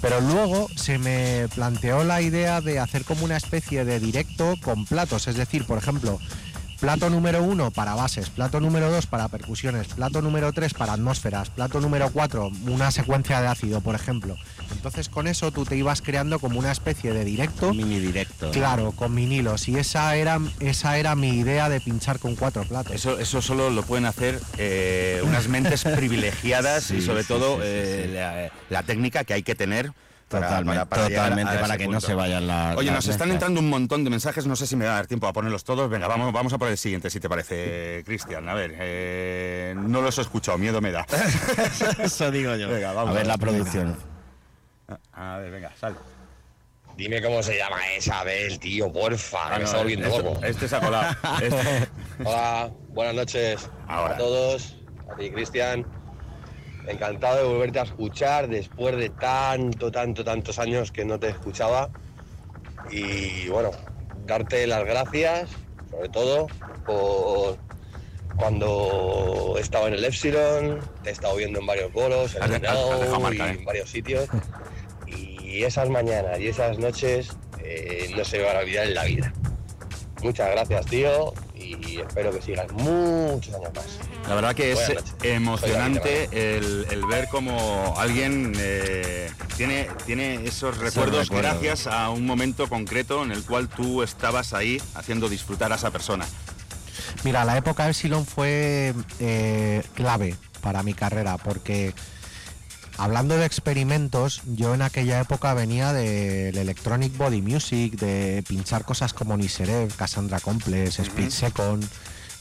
J: Pero luego se me planteó la idea de hacer como una especie de directo con platos, es decir, por ejemplo, plato número uno para bases, plato número dos para percusiones, plato número tres para atmósferas, plato número cuatro una secuencia de ácido, por ejemplo. Entonces con eso tú te ibas creando como una especie de directo.
F: Mini directo. ¿no?
J: Claro, con vinilos. Y esa era, esa era mi idea de pinchar con cuatro platos.
E: Eso, eso solo lo pueden hacer eh, unas mentes privilegiadas
F: Sí,
E: y sobre
F: sí,
E: todo
F: sí, sí,
E: eh,
F: sí.
E: La, la técnica que hay que tener para,
F: Totalmente,
E: para- para llegar a-
F: totalmente,
E: a ese
F: para que no se vayan las-
E: Oye,
F: las
E: nos están entrando un montón de mensajes, no sé si me va a dar tiempo a ponerlos todos. Venga, vamos, vamos a por el siguiente, si te parece, Cristian. A ver, eh, no los he escuchado, miedo me da.
F: Eso digo yo.
E: Venga, vamos.
F: a ver la producción.
E: A ver, venga, sal.
L: Dime cómo se llama Isabel, tío, porfa,
E: Ah,
L: que me
E: no,
L: está volviendo
E: este-
L: loco.
E: Este se ha colado. Este-
L: Hola, buenas noches
E: Ahora.
L: a todos, a ti Cristian. Encantado de volverte a escuchar después de tanto, tanto, tantos años que no te escuchaba. Y bueno, darte las gracias, sobre todo, por cuando he estado en el Epsilon, te he estado viendo en varios bolos, en el y
E: ¿eh?
L: en varios sitios. Y esas mañanas y esas noches eh, no se me van a olvidar en la vida. Muchas gracias, tío, y espero que sigas muchos años más.
E: La verdad que es emocionante el, el ver cómo alguien eh, tiene, tiene esos recuerdos
F: recuerdos.
E: gracias a un momento concreto en el cual tú estabas ahí haciendo disfrutar a esa persona.
J: Mira, la época Epsilon fue eh, clave para mi carrera porque hablando de experimentos, yo en aquella época venía del Electronic Body Music, de pinchar cosas como Niserev, Cassandra Complex, Speed Second,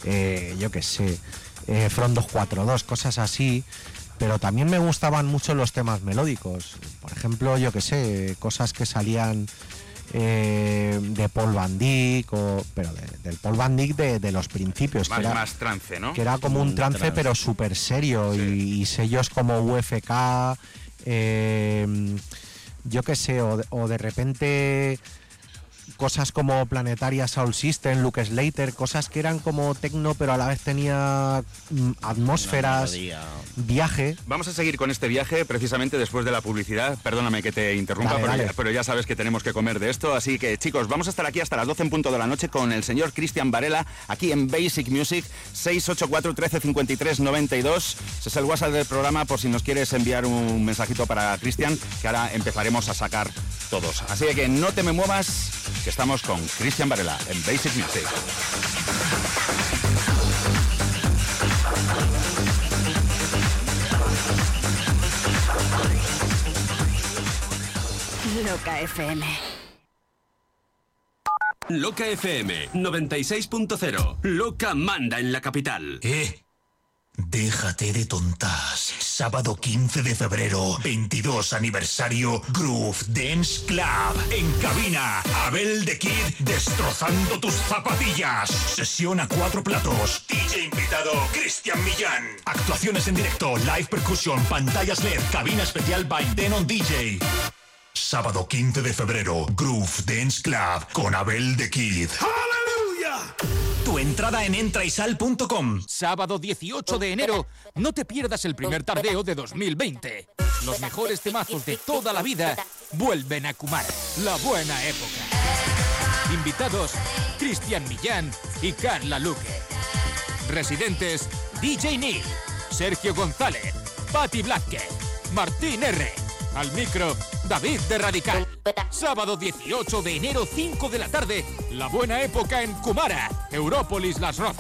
J: eh, yo qué sé, eh, Front 242, cosas así. Pero también me gustaban mucho los temas melódicos. Por ejemplo, yo qué sé, cosas que salían eh, de Paul Van Dyk, o, pero de- del Paul Van Dyk de, de los principios.
E: Más,
J: que era,
E: más trance, ¿no?
J: que era como un trance,
F: trance.
J: pero súper serio. Y, y sellos como UFK, eh, yo qué sé, o de repente cosas como Planetaria Soul System, Luke Slater, cosas que eran como tecno, pero a la vez tenía mm, atmósferas, viaje.
E: Vamos a seguir con este viaje precisamente después de la publicidad. Perdóname que te interrumpa,
J: Dale,
E: pero,
J: dale.
E: Ya, pero ya sabes que tenemos que comer de esto. Así que chicos, vamos a estar aquí hasta las 12 en punto de la noche con el señor Cristian Varela, aquí en Basic Music, 684 13 53 92. Ese es el WhatsApp del programa por si nos quieres enviar un mensajito para Cristian, que ahora empezaremos a sacar todos. Así que no te me muevas, que estamos con Cristian Varela en Basic Music.
A: Loca FM.
B: Loca FM 96.0. Loca manda en la capital.
M: Eh, déjate de tontas. Sábado 15 de febrero, 22 aniversario Groove Dance Club. En cabina, Abel de Kid destrozando tus zapatillas. Sesión a cuatro platos. DJ invitado, Cristian Millán. Actuaciones en directo, live percussion, pantallas LED, cabina especial by Denon DJ. Sábado 15 de febrero, Groove Dance Club con Abel de Kid. Tu entrada en entraisal.com.
N: Sábado 18 de enero, no te pierdas el primer tardeo de 2020. Los mejores temazos de toda la vida vuelven a Kumar. La buena época. Invitados, Cristian Millán y Carla Luque. Residentes, DJ Neil, Sergio González, Patti Blázquez, Martín R. Al micro, David de Radical. Sábado 18 de enero, 5 de la tarde, la buena época en Kumara, Európolis Las Rozas.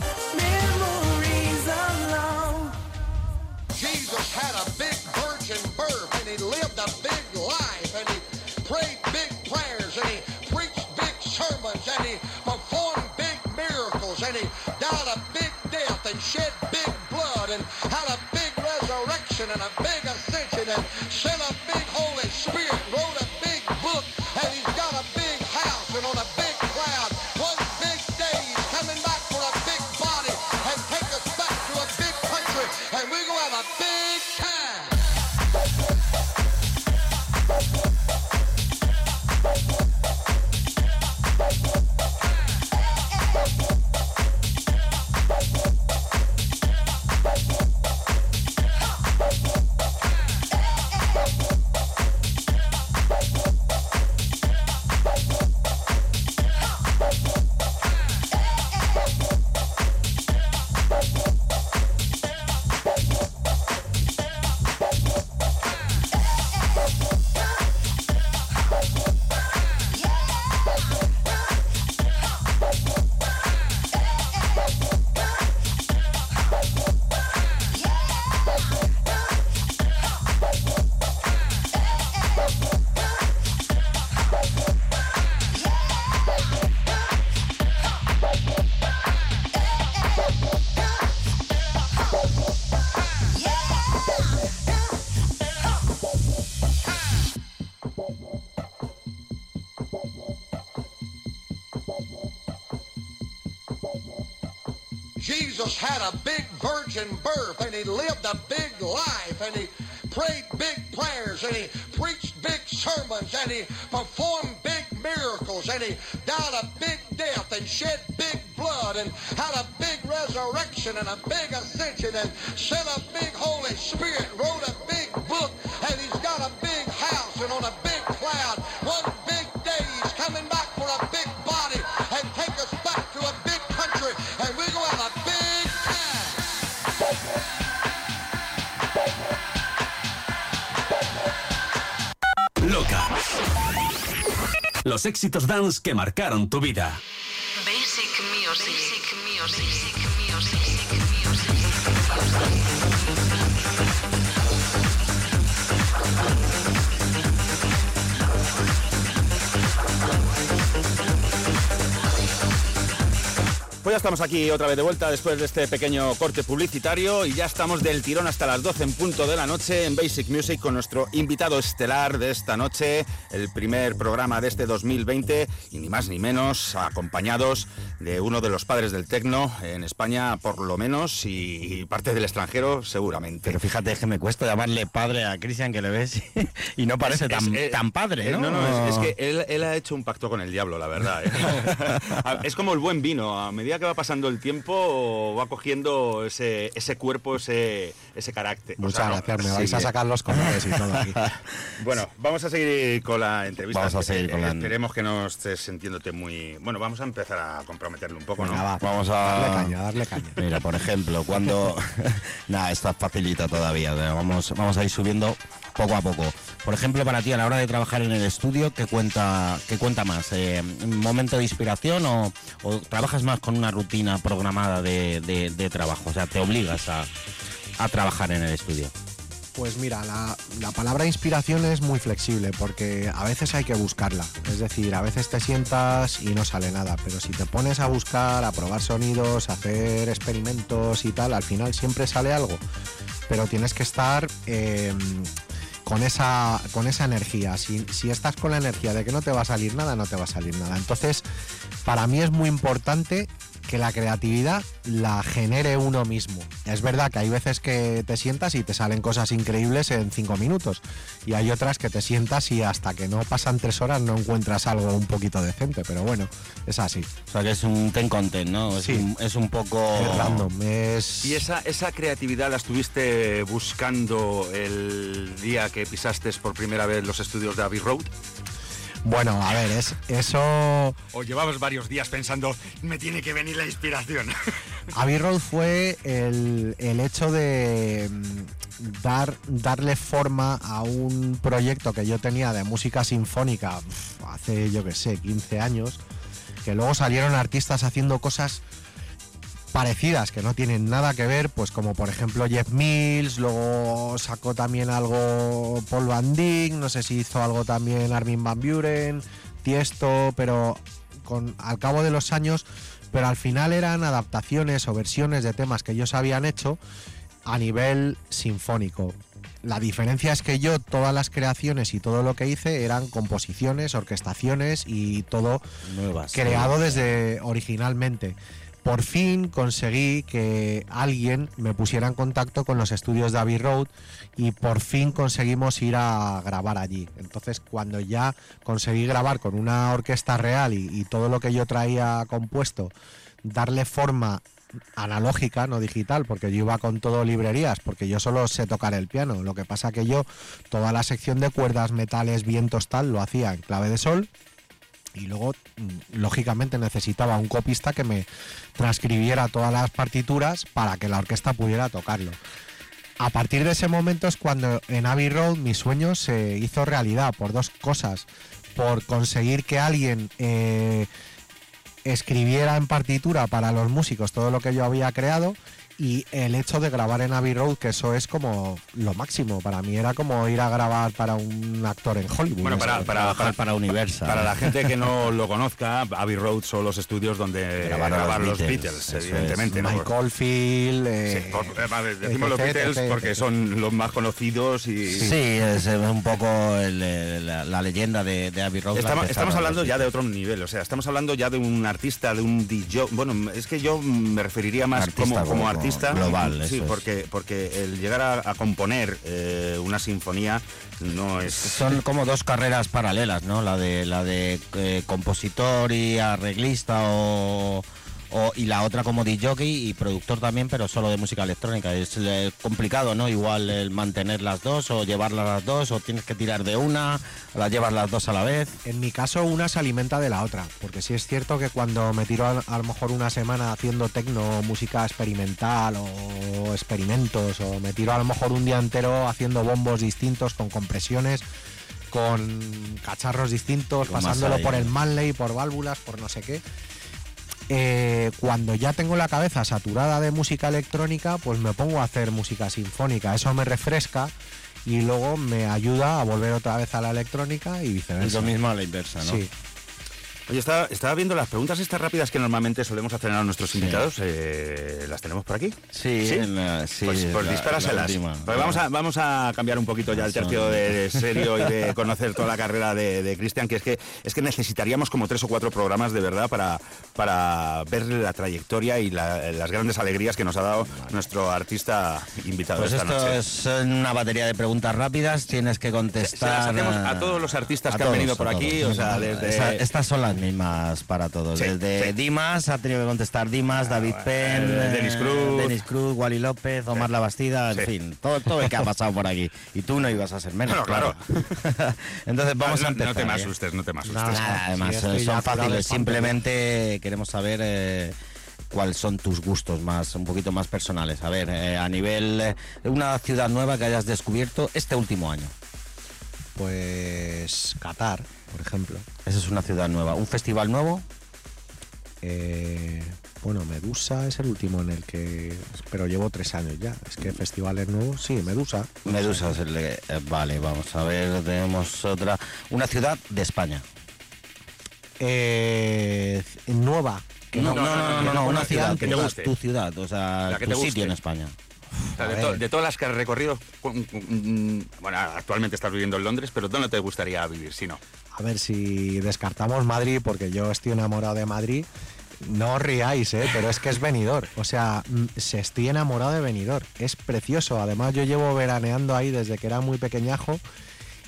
O: Virgin birth
B: Los éxitos dance que marcaron tu vida.
C: Basic music. Basic music. Basic music.
E: Pues ya estamos aquí otra vez de vuelta después de este pequeño corte publicitario y ya estamos del tirón hasta las 12 en punto de la noche en Basic Music con nuestro invitado estelar de esta noche, el primer programa de este 2020 y ni más ni menos acompañados de uno de los padres del tecno en España por lo menos y parte del extranjero seguramente.
F: Pero fíjate que me cuesta llamarle padre a Cristian que le ves y no parece
E: Es-
F: tan,
E: es- eh,
F: tan padre,
E: eh,
F: ¿no?
E: No, no, es, es que él, él ha hecho un pacto con el diablo, la verdad. ¿eh? es como el buen vino, a medida que va pasando el tiempo va cogiendo ese, ese cuerpo, ese, ese carácter.
J: Muchas
E: O sea, no,
J: gracias, me
E: sí,
J: vais a
E: eh.
J: sacar los colores y todo aquí.
E: Bueno, vamos a seguir con la entrevista.
F: Vamos a seguir con la-
E: Esperemos que no estés sintiéndote muy... Bueno, vamos a empezar a un poco, ¿no?
J: Venga, va.
F: Vamos a
J: Darle caña, darle caña.
F: Mira, por ejemplo, cuando nada, esta facilita todavía. Vamos, vamos a ir subiendo poco a poco. Por ejemplo, para ti a la hora de trabajar en el estudio, ¿qué cuenta, qué cuenta más? Eh, ¿Un momento de inspiración o, o trabajas más con una rutina programada de, de- de trabajo? O sea, te obligas a, a trabajar en el estudio.
J: Pues mira, la, la palabra inspiración es muy flexible porque a veces hay que buscarla. Es decir, a veces te sientas y no sale nada, pero si te pones a buscar, a probar sonidos, a hacer experimentos y tal, al final siempre sale algo. Pero tienes que estar eh, con, esa, con esa energía. Si, si estás con la energía de que no te va a salir nada, no te va a salir nada. Entonces, para mí es muy importante que la creatividad la genere uno mismo. Es verdad que hay veces que te sientas y te salen cosas increíbles en cinco minutos y hay otras que te sientas y hasta que no pasan tres horas no encuentras algo un poquito decente, pero bueno, es así.
F: O sea, que es un ten content, ¿no? Es,
J: Sí.
F: un, es un poco...
J: Es random, es...
E: ¿Y esa, esa creatividad la estuviste buscando el día que pisaste por primera vez los estudios de Abbey Road?
J: Bueno, a ver, es eso...
E: ¿O llevabas varios días pensando, me tiene que venir la inspiración?
J: Abbey Road fue el, el hecho de mm, dar, darle forma a un proyecto que yo tenía de música sinfónica hace, yo que sé, 15 años, que luego salieron artistas haciendo cosas parecidas que no tienen nada que ver, pues como por ejemplo Jeff Mills, luego sacó también algo Paul Van Dyck, no sé si hizo algo también Armin Van Buren, Tiesto, pero con al cabo de los años, pero al final eran adaptaciones o versiones de temas que ellos habían hecho a nivel sinfónico. La diferencia es que yo todas las creaciones y todo lo que hice eran composiciones, orquestaciones y todo
F: Nuevas.
J: creado desde originalmente. Por fin conseguí que alguien me pusiera en contacto con los estudios de Abbey Road y por fin conseguimos ir a grabar allí. Entonces cuando ya conseguí grabar con una orquesta real y, todo lo que yo traía compuesto, darle forma analógica, no digital, porque yo iba con todo librerías, porque yo solo sé tocar el piano. Lo que pasa que yo toda la sección de cuerdas, metales, vientos, tal, lo hacía en clave de sol y luego mm, lógicamente necesitaba un copista que me transcribiera todas las partituras para que la orquesta pudiera tocarlo. A partir de ese momento es cuando en Abbey Road mi sueño se hizo realidad por dos cosas. Por conseguir que alguien eh, escribiera en partitura para los músicos todo lo que yo había creado y el hecho de grabar en Abbey Road, que eso es como lo máximo. Para mí era como ir a grabar para un actor en Hollywood.
E: Bueno, para, para,
F: para Universal.
E: Para la gente que no lo conozca, Abbey Road son los estudios donde
F: Grabaron
E: grabaron
F: los
E: los
F: Beatles,
E: evidentemente. ¿no?
J: Mike Oldfield, eh,
E: Sí, por- eh, vale, decimos los Beatles porque son los más conocidos y...
F: Sí, es eh, un poco el, eh, la, la leyenda de, de Abbey Road.
E: Estamos, hablando ya de otro nivel, o sea, estamos hablando ya de un artista, de un DJ. Bueno, es que yo me referiría más
F: Artista
E: como, como
F: como
E: artista.
F: global,
E: Sí,
F: eso es.
E: porque, porque el llegar a, a componer eh, una sinfonía no es.
F: Son como dos carreras paralelas, ¿no? La de la de eh, compositor y arreglista o, o- y la otra como DJ y productor también, pero solo de música electrónica. Es eh, complicado, ¿no? Igual el mantener las dos o llevarlas las dos o tienes que tirar de una, o las llevas las dos a la vez.
J: En mi caso, una se alimenta de la otra, porque sí es cierto que cuando me tiro a, a lo mejor una semana haciendo tecno, música experimental o experimentos, o me tiro a lo mejor un día entero haciendo bombos distintos con compresiones, con cacharros distintos, pasándolo por el Manley, por válvulas, por no sé qué. Eh, cuando ya tengo la cabeza saturada de música electrónica, pues me pongo a hacer música sinfónica. Eso me refresca y luego me ayuda a volver otra vez a la electrónica y viceversa.
F: lo mismo a la inversa, ¿no?
J: Sí.
E: Oye, estaba, estaba viendo las preguntas estas rápidas que normalmente solemos hacer a nuestros invitados. eh, ¿Las tenemos por aquí?
F: Sí,
E: ¿Sí?
F: en la- sí,
E: pues, pues
F: la-
E: dispáraselas.
F: la.
E: Pues vamos, a, vamos a cambiar un poquito ya el tercio de serio y de conocer toda la carrera de, de Cristian, que es que es que necesitaríamos como tres o cuatro programas de verdad para, para ver la trayectoria y la- las grandes alegrías que nos ha dado nuestro artista invitado
F: Pues
E: esta
F: esto
E: noche.
F: es una batería de preguntas rápidas, tienes que
E: Se las
F: contestar
E: hacemos a todos los artistas
F: a
E: que han venido por aquí,
F: todos.
E: o sea, desde...
F: Esa- estas son las mismas para todos.
E: Sí,
F: Desde
E: sí.
F: Dimas ha tenido que contestar Dimas, David Penn,
E: eh, Denis Cruz.
F: Denis Cruz, Wally López, Omar La Bastida, en
E: Sí.
F: fin, todo, todo el que ha pasado por aquí. Y tú no ibas a ser menos.
E: Bueno, claro.
F: Entonces vamos
E: no,
F: a
E: no
F: empezar.
E: te me
F: ¿eh?
E: asustes, no te me asustes.
F: Nada, además,
J: Sí,
F: son fáciles. Simplemente queremos saber eh, cuáles son tus gustos más, un poquito más personales. A ver, eh, a nivel eh, de una ciudad nueva que hayas descubierto este último año.
J: Pues Qatar, por ejemplo.
F: Esa es una ciudad nueva. ¿Un festival nuevo?
J: Eh, bueno, Medusa es el último en el que... Pero llevo tres años ya. Es que festivales nuevos, sí, Medusa.
F: Medusa es el de- eh, Vale, vamos a ver, tenemos otra. Una ciudad de España.
J: Eh, nueva. que
F: No, no, no, no, no, no, una ciudad
E: que te
F: tu-
E: guste.
F: Tu ciudad, o sea,
E: La que
F: tu
E: te
F: sitio en España.
E: O sea, de, to- todas las que has recorrido, cu- mm, bueno, actualmente estás viviendo en Londres, pero ¿dónde te gustaría vivir si no?
J: A ver si descartamos Madrid, porque yo estoy enamorado de Madrid. No os riáis, ¿eh? pero es que es venidor. O sea, mm, se estoy enamorado de venidor. Es precioso. Además, yo llevo veraneando ahí desde que era muy pequeñajo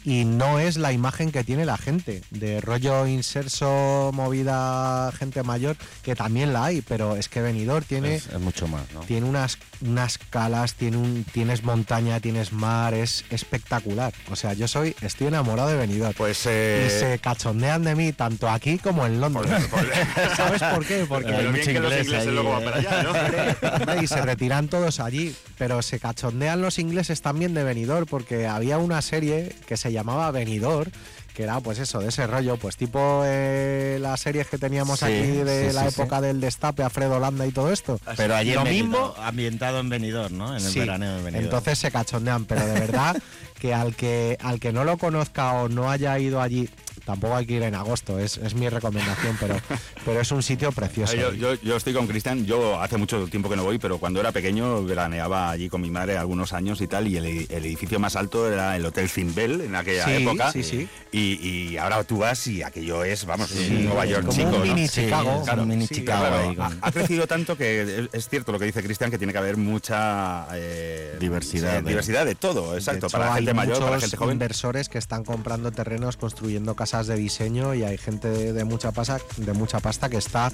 J: y no es la imagen que tiene la gente. De rollo inserso, movida, gente mayor, que también la hay, pero es que venidor tiene
F: Es, es mucho más, ¿no?
J: tiene unas, unas calas, tiene un, tienes montaña, tienes mar, es espectacular. O sea, yo soy, estoy enamorado de Benidorm.
E: Pues eh,
J: y se cachondean de mí tanto aquí como en Londres. ¿Sabes por qué? Porque
E: Pero bien que los
F: inglés
E: ingleses
F: ahí,
E: luego van
F: eh.
E: para allá, ¿no?
J: Y se retiran todos allí, pero se cachondean los ingleses también de Benidorm porque había una serie que se llamaba Benidorm que era pues eso, de ese rollo, pues tipo eh, las series que teníamos
F: Sí,
J: aquí de
F: sí,
J: la
F: sí,
J: época del destape, Alfredo Landa y todo esto.
F: Pero allí
J: lo mismo,
F: ambientado en Benidorm, ¿no? En el veraneo de Benidorm.
J: Entonces se cachondean, pero de verdad que al que al que no lo conozca o no haya ido allí, tampoco hay que ir en agosto, es, es mi recomendación, pero, pero es un sitio precioso.
E: Yo, yo- yo estoy con Cristian, yo hace mucho tiempo que no voy, pero cuando era pequeño veraneaba allí con mi madre algunos años y tal, y el, el edificio más alto era el Hotel Finbel en aquella
J: Sí,
E: época.
J: sí, sí.
E: Y, y ahora tú vas y aquello es, vamos, un Nueva York
J: como
E: chico,
J: un
E: ¿no?
J: mini
F: Sí,
J: Chicago.
E: Claro,
F: un mini
J: sí,
F: Chicago
E: Claro,
F: ahí
E: ha,
F: con-
E: ha crecido tanto que es, es cierto lo que dice Cristian, que tiene que haber mucha eh,
F: Diversidad
E: sí,
F: de-
E: diversidad de todo, exacto,
J: De hecho,
E: para gente mayor, para gente joven.
J: inversores que están comprando terrenos, construyendo casas de diseño y hay gente de, de mucha, pasa, de mucha pasta que está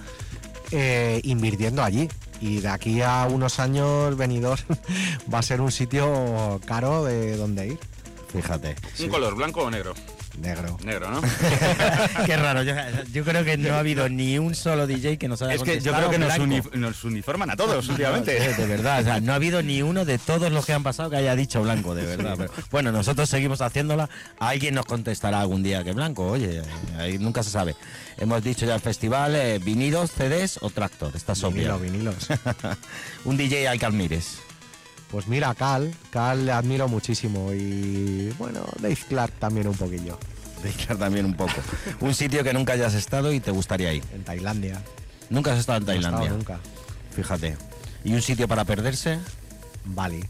J: eh, invirtiendo allí. Y de aquí a unos años, Benidorm va a ser un sitio caro de donde ir.
F: Fíjate.
E: ¿Un color blanco o negro?
J: Negro.
E: Negro, ¿no?
F: Qué raro, yo, yo creo que no ha habido ni un solo DJ que nos haya
E: es que yo creo que nos,
F: blanco.
E: uni- nos uniforman a todos últimamente.
F: No, de verdad, o sea, no ha habido ni uno de todos los que han pasado que haya dicho blanco, de verdad. Pero, bueno, nosotros seguimos haciéndola. Alguien nos contestará algún día que blanco, oye, ahí nunca se sabe. Hemos dicho ya el festival, eh, vinilos, CDs o tractor, está obvio.
J: Vinilo, vinilos.
F: Un DJ al que admires.
J: Pues mira, Cal, Cal le admiro muchísimo y bueno, Dave Clark también un poquillo.
F: Dedicar también un poco. Un sitio que nunca hayas estado y te gustaría ir.
J: En Tailandia.
F: Nunca has estado en
J: No he estado
F: Tailandia.
J: nunca.
F: Fíjate. ¿Y un sitio para perderse?
J: Bali.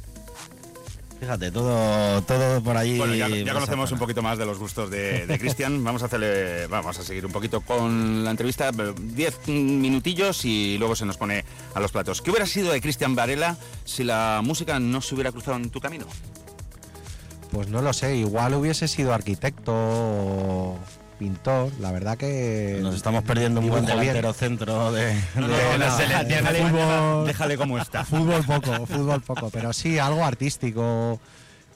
F: Fíjate, todo, todo por allí.
E: Bueno, ya, conocemos un poquito más de los gustos de, de Cristian. Vamos a hacerle, vamos a seguir un poquito con la entrevista, pero diez minutillos y luego se nos pone a los platos. ¿Qué hubiera sido de Cristian Varela si la música no se hubiera cruzado en tu camino?
J: Pues no lo sé, igual hubiese sido arquitecto o pintor, la verdad que...
F: Nos estamos perdiendo un buen delantero centro de, de
J: no, no,
F: Fútbol.
E: Déjale como está.
J: Fútbol poco, fútbol poco, pero sí algo artístico,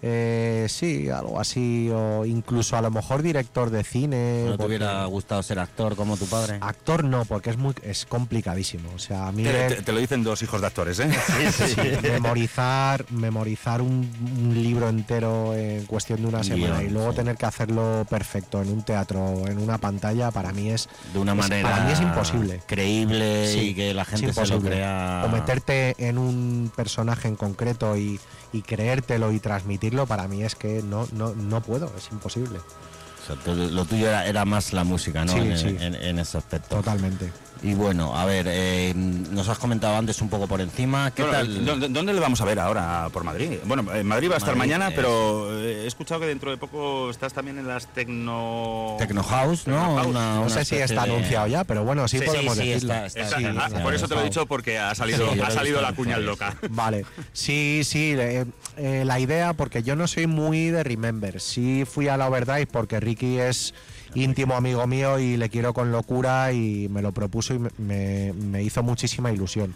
J: Eh, sí, algo así, o incluso a lo mejor director de cine.
F: ¿No te hubiera gustado ser actor como tu padre?
J: Actor no, porque es muy es complicadísimo. O sea, a mí
E: Te,
J: ver-
E: te- te lo dicen dos hijos de actores, ¿eh?
J: Sí, memorizar, memorizar un, un libro entero en cuestión de una semana y luego
F: sí.
J: tener que hacerlo perfecto en un teatro o en una pantalla, para mí es
F: De una
J: es-
F: manera
J: para mí es imposible.
F: creíble
J: Sí,
F: y que la gente se lo crea.
J: O meterte en un personaje en concreto y, y creértelo y transmitirlo, para mí es que no, no, no puedo, es imposible.
F: O sea, tú- lo tuyo era, era más la música, ¿no?
J: Sí,
F: en,
J: sí.
F: en- en ese aspecto.
J: Totalmente.
F: Y bueno, a ver, eh, nos has comentado antes un poco por encima. ¿Qué tal?
E: ¿dónde, dónde le vamos a ver ahora por Madrid? Bueno, en Madrid va a estar
F: Madrid,
E: mañana, pero eh, he escuchado que dentro de poco estás también en las Tecno...
F: Tecno House, ¿no?
E: Tecno House.
F: Una-
J: No sé si está
F: de-
J: anunciado ya, pero bueno, sí,
E: Sí,
J: podemos
F: sí, sí,
J: decirlo.
F: está- está-
E: Está-
J: Sí,
E: ah, por eso te lo he dicho porque ha salido, ha salido la cuña loca.
J: Vale, sí, sí, eh, eh, la idea, porque yo no soy muy de Remember, sí fui a la Overdrive porque Ricky es íntimo amigo mío y le quiero con locura y me lo propuso y me, hizo muchísima ilusión.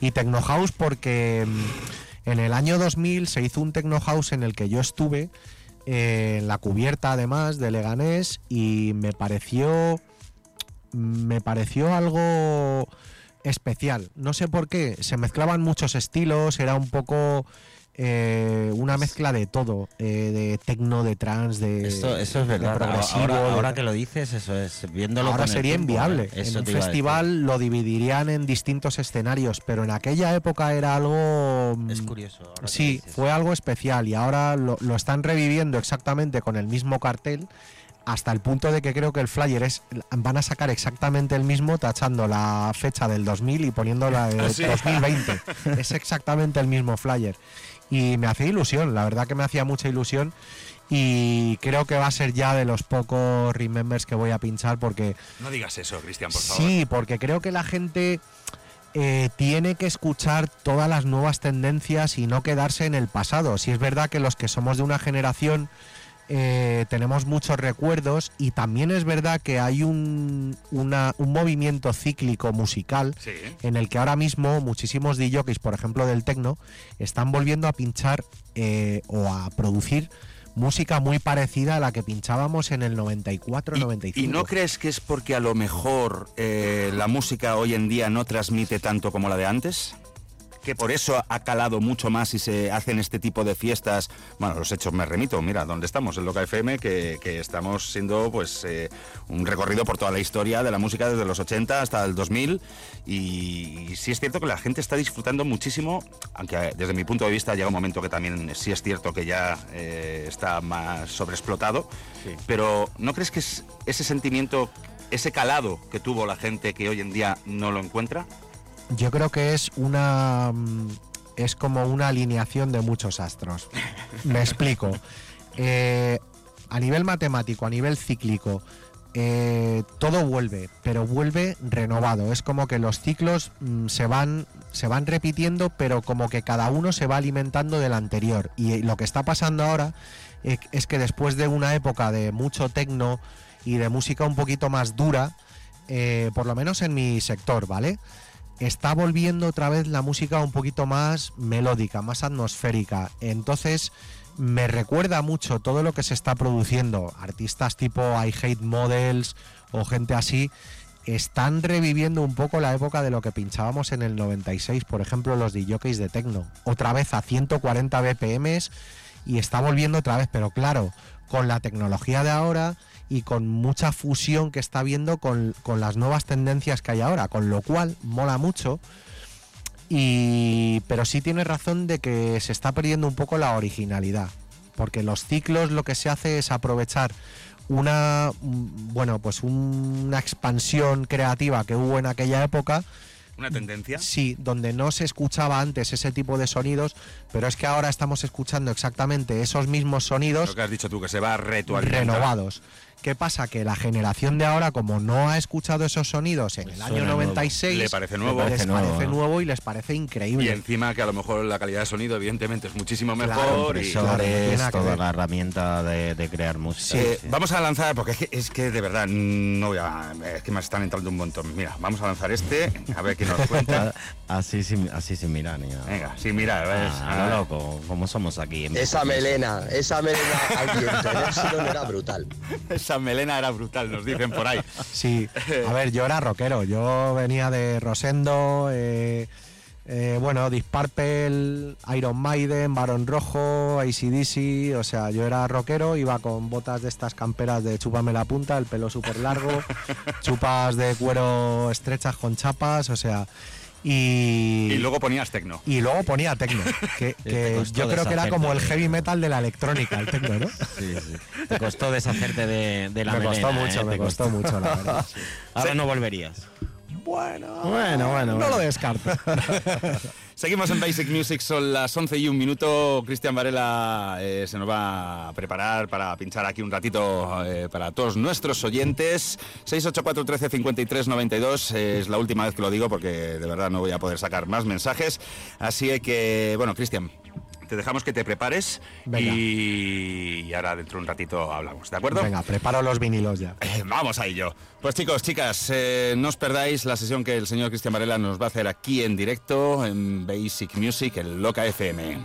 J: Y Techno House porque mm, en el año 2000 se hizo un Techno House en el que yo estuve, eh, en la cubierta además de Leganés y me pareció me pareció algo especial. No sé por qué, se mezclaban muchos estilos, era un poco eh, una mezcla de todo, eh, de tecno, de trance, de,
F: eso es verdad.
J: progresivo,
F: ahora, que lo dices, eso es. Viéndolo
J: Ahora
F: con
J: sería
F: tiempo,
J: inviable.
F: ¿eh?
J: En un festival lo dividirían en distintos escenarios, pero en aquella época era algo... mm,
F: Es curioso. ahora
J: Sí, fue algo especial y ahora lo, lo están reviviendo exactamente con el mismo cartel hasta el punto de que creo que el flyer es van a sacar exactamente el mismo tachando la fecha del 2000 y poniendo la de
E: Ah, sí.
J: 2020. es exactamente el mismo flyer y me hacía ilusión, la verdad que me hacía mucha ilusión y creo que va a ser ya de los pocos remembers que voy a pinchar porque
E: No digas eso, Cristian, por favor.
J: Sí, porque creo que la gente eh, tiene que escuchar todas las nuevas tendencias y no quedarse en el pasado. Si es verdad que los que somos de una generación eh, tenemos muchos recuerdos y también es verdad que hay un, una- un movimiento cíclico musical
E: Sí.
J: en el que ahora mismo muchísimos DJs, por ejemplo del techno, están volviendo a pinchar eh, o a producir música muy parecida a la que pinchábamos en el 94-95.
E: ¿Y no crees que es porque a lo mejor eh, la música hoy en día no transmite tanto como la de antes? Que por eso ha calado mucho más y se hacen este tipo de fiestas. Bueno, los hechos me remito, mira, ¿dónde estamos? En Loca FM, que, que estamos siendo pues eh, un recorrido por toda la historia de la música desde los 80 hasta el 2000. Y, y sí es cierto que la gente está disfrutando muchísimo, aunque eh, desde mi punto de vista llega un momento que también sí es cierto que ya eh, está más sobreexplotado. Pero ¿no crees que es ese sentimiento, ese calado que tuvo la gente que hoy en día no lo encuentra?
J: Yo creo que es una mm, es como una alineación de muchos astros. Me explico. Eh, a nivel matemático, a nivel cíclico, eh, todo vuelve, pero vuelve renovado. Es como que los ciclos mm, se van se van repitiendo, pero como que cada uno se va alimentando del anterior. Y eh, lo que está pasando ahora es que después de una época de mucho tecno y de música un poquito más dura, por lo menos en mi sector, ¿vale? Está volviendo otra vez la música un poquito más melódica, más atmosférica. Entonces me recuerda mucho todo lo que se está produciendo. Artistas tipo I Hate Models o gente así están reviviendo un poco la época de lo que pinchábamos en el 96, por ejemplo, los DJs de techno. Otra vez a 140 BPMs y está volviendo otra vez, pero claro, con la tecnología de ahora y con mucha fusión que está habiendo con, con las nuevas tendencias que hay ahora, con lo cual mola mucho. Y, pero sí tiene razón de que se está perdiendo un poco la originalidad, porque los ciclos lo que se hace es aprovechar una bueno pues una expansión creativa que hubo en aquella época
E: ¿Una tendencia?
J: Sí, donde no se escuchaba antes ese tipo de sonidos, pero es que ahora estamos escuchando exactamente esos mismos sonidos
E: Lo que has dicho tú, que se va a
J: renovados. ¿Qué pasa? Que la generación de ahora, como no ha escuchado esos sonidos en el año
E: Suena nuevo.
J: 96,
E: Le parece nuevo.
J: les
E: Parece
J: parece
E: nuevo,
J: nuevo,
E: ¿no?
J: y les parece
E: Y
J: increíble.
E: encima que a lo mejor la calidad de sonido, evidentemente, es muchísimo mejor. y-
J: tiene que
F: toda la herramienta de, de crear música.
E: Vamos a lanzar, porque es que, es que de verdad, no voy a. Es que me están entrando un montón. Mira, vamos a lanzar este, a ver quién nos cuenta.
F: Así sin, así sin mirar, ni nada.
E: Venga, sin mirar, ¿ves?
F: Ah, lo loco, como somos aquí. en
P: Esa melena, esa melena al viento era brutal.
E: Esa melena era brutal, nos dicen por ahí.
J: Sí, a ver, yo era rockero, yo venía de Rosendo, eh, eh, bueno, Purple, Iron Maiden, Barón Rojo, ACDC, o sea, yo era rockero, iba con botas de estas camperas de chúpame la punta, el pelo súper largo, chupas de cuero estrechas con chapas, o sea, y...
E: Y luego ponías tecno.
J: Y luego ponía tecno, que, yo creo que era como el heavy metal de la electrónica, el tecno, ¿no?
F: Sí, sí. Te costó deshacerte de, de la
J: Me costó
F: melena,
J: mucho,
F: ¿eh?
J: me
F: Te
J: costó mucho, la verdad. sí.
F: Ahora no volverías.
J: Bueno,
F: Bueno, bueno,
J: no
F: bueno.
J: lo descarto.
E: Seguimos en Basic Music, son las 11 y un minuto. Cristian Varela eh, se nos va a preparar para pinchar aquí un ratito eh, para todos nuestros oyentes. 684 13 53 92 eh, es la última vez que lo digo porque de verdad no voy a poder sacar más mensajes. Así que, bueno, Cristian, te dejamos que te prepares
J: Venga.
E: y, ahora dentro de un ratito hablamos, ¿de acuerdo?
J: Venga, preparo los vinilos ya.
E: Eh, Vamos a ello. Pues chicos, chicas, eh, no os perdáis la sesión que el señor Cristian Varela nos va a hacer aquí en directo en Basic Music, el Loca FM.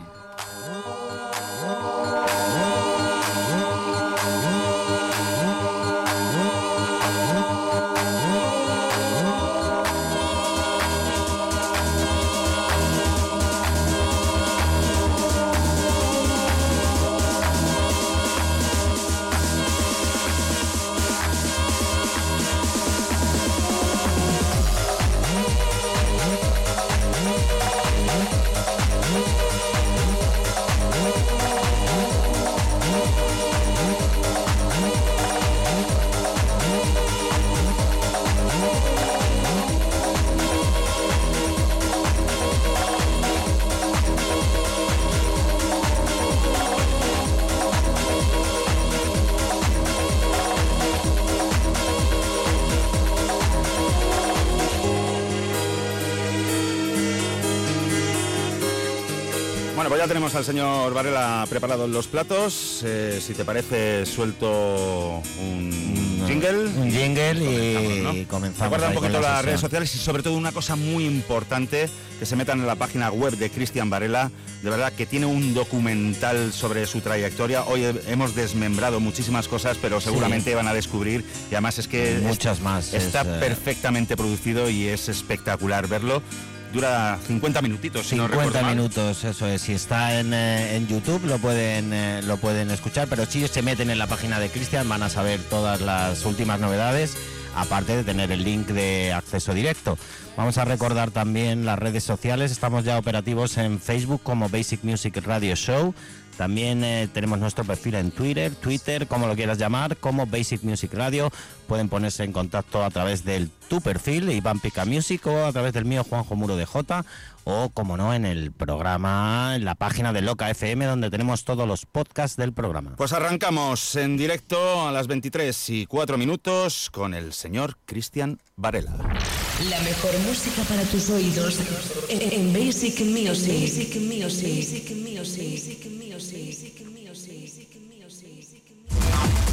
E: Bueno, pues ya tenemos al señor Varela preparado los platos. Eh, si te parece, suelto un jingle.
F: Un jingle y
E: Comenzamos. Recuerda un poquito
F: la
E: las redes sociales y sobre todo una cosa muy importante, que se metan en la página web de Cristian Varela, de verdad que tiene un documental sobre su trayectoria. Hoy he- hemos desmembrado muchísimas cosas, pero seguramente van a descubrir y además es que
F: Muchas
E: es-
F: más,
E: está
F: es, eh,
E: perfectamente producido y es espectacular verlo. Dura 50 minutitos, si no
F: 50
E: recuerdo mal.
F: minutos, eso es. Si está en, eh, en YouTube lo pueden, eh, lo pueden escuchar, pero si se meten en la página de Cristian van a saber todas las últimas novedades, aparte de tener el link de acceso directo. Vamos a recordar también las redes sociales, estamos ya operativos en Facebook como Basic Music Radio Show. También eh, tenemos nuestro perfil en Twitter, Twitter, como lo quieras llamar, como Basic Music Radio. Pueden ponerse en contacto a través del tu perfil, Iván Pica Music, o a través del mío, Juanjo Muro de J, o como no, en el programa, en la página de Loca FM, donde tenemos todos los podcasts del programa.
E: Pues arrancamos en directo a las 23 y 4 minutos con el señor Cristian Varela.
A: La mejor música para tus oídos en, en Basic Music. Basic Music. Basic Music. Basic Music. Basic Music.
O: Thank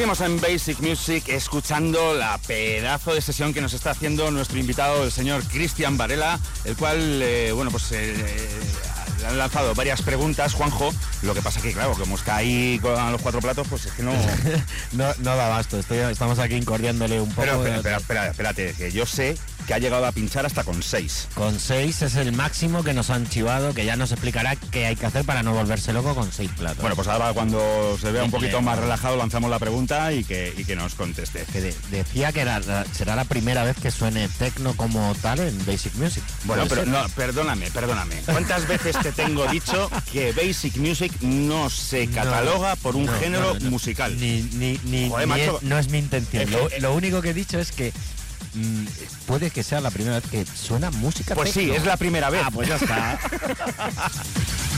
E: Seguimos en Basic Music escuchando la pedazo de sesión que nos está haciendo nuestro invitado, el señor Cristian Varela, el cual, eh, bueno, pues eh, le han lanzado varias preguntas, Juanjo. Lo que pasa que, claro, como está ahí con los cuatro platos, pues es que no...
F: no, no da basto, estoy- estamos aquí incordiándole un poco.
E: Pero, espera, espera, espera, espérate, que yo sé que ha llegado a pinchar hasta con seis.
F: Con seis es el máximo que nos han chivado, que ya nos explicará qué hay que hacer para no volverse loco con seis platos.
E: Bueno, pues ahora cuando se vea un poquito más relajado lanzamos la pregunta y que, y que nos conteste.
F: Que de- decía que era, será la primera vez que suene tecno como tal en Basic Music.
E: Bueno,
F: ¿Puede
E: pero no, perdóname, perdóname. ¿Cuántas veces te tengo dicho que Basic Music no se cataloga por un
F: no,
E: género musical?
F: Ni, ni, ni,
E: Joder,
F: ni
E: macho.
F: es- no es mi intención.
E: Es
F: Lo, único que he dicho es que puede que sea la primera vez que suena música
E: Pues sí, es la primera vez.
F: Ah, pues ya está.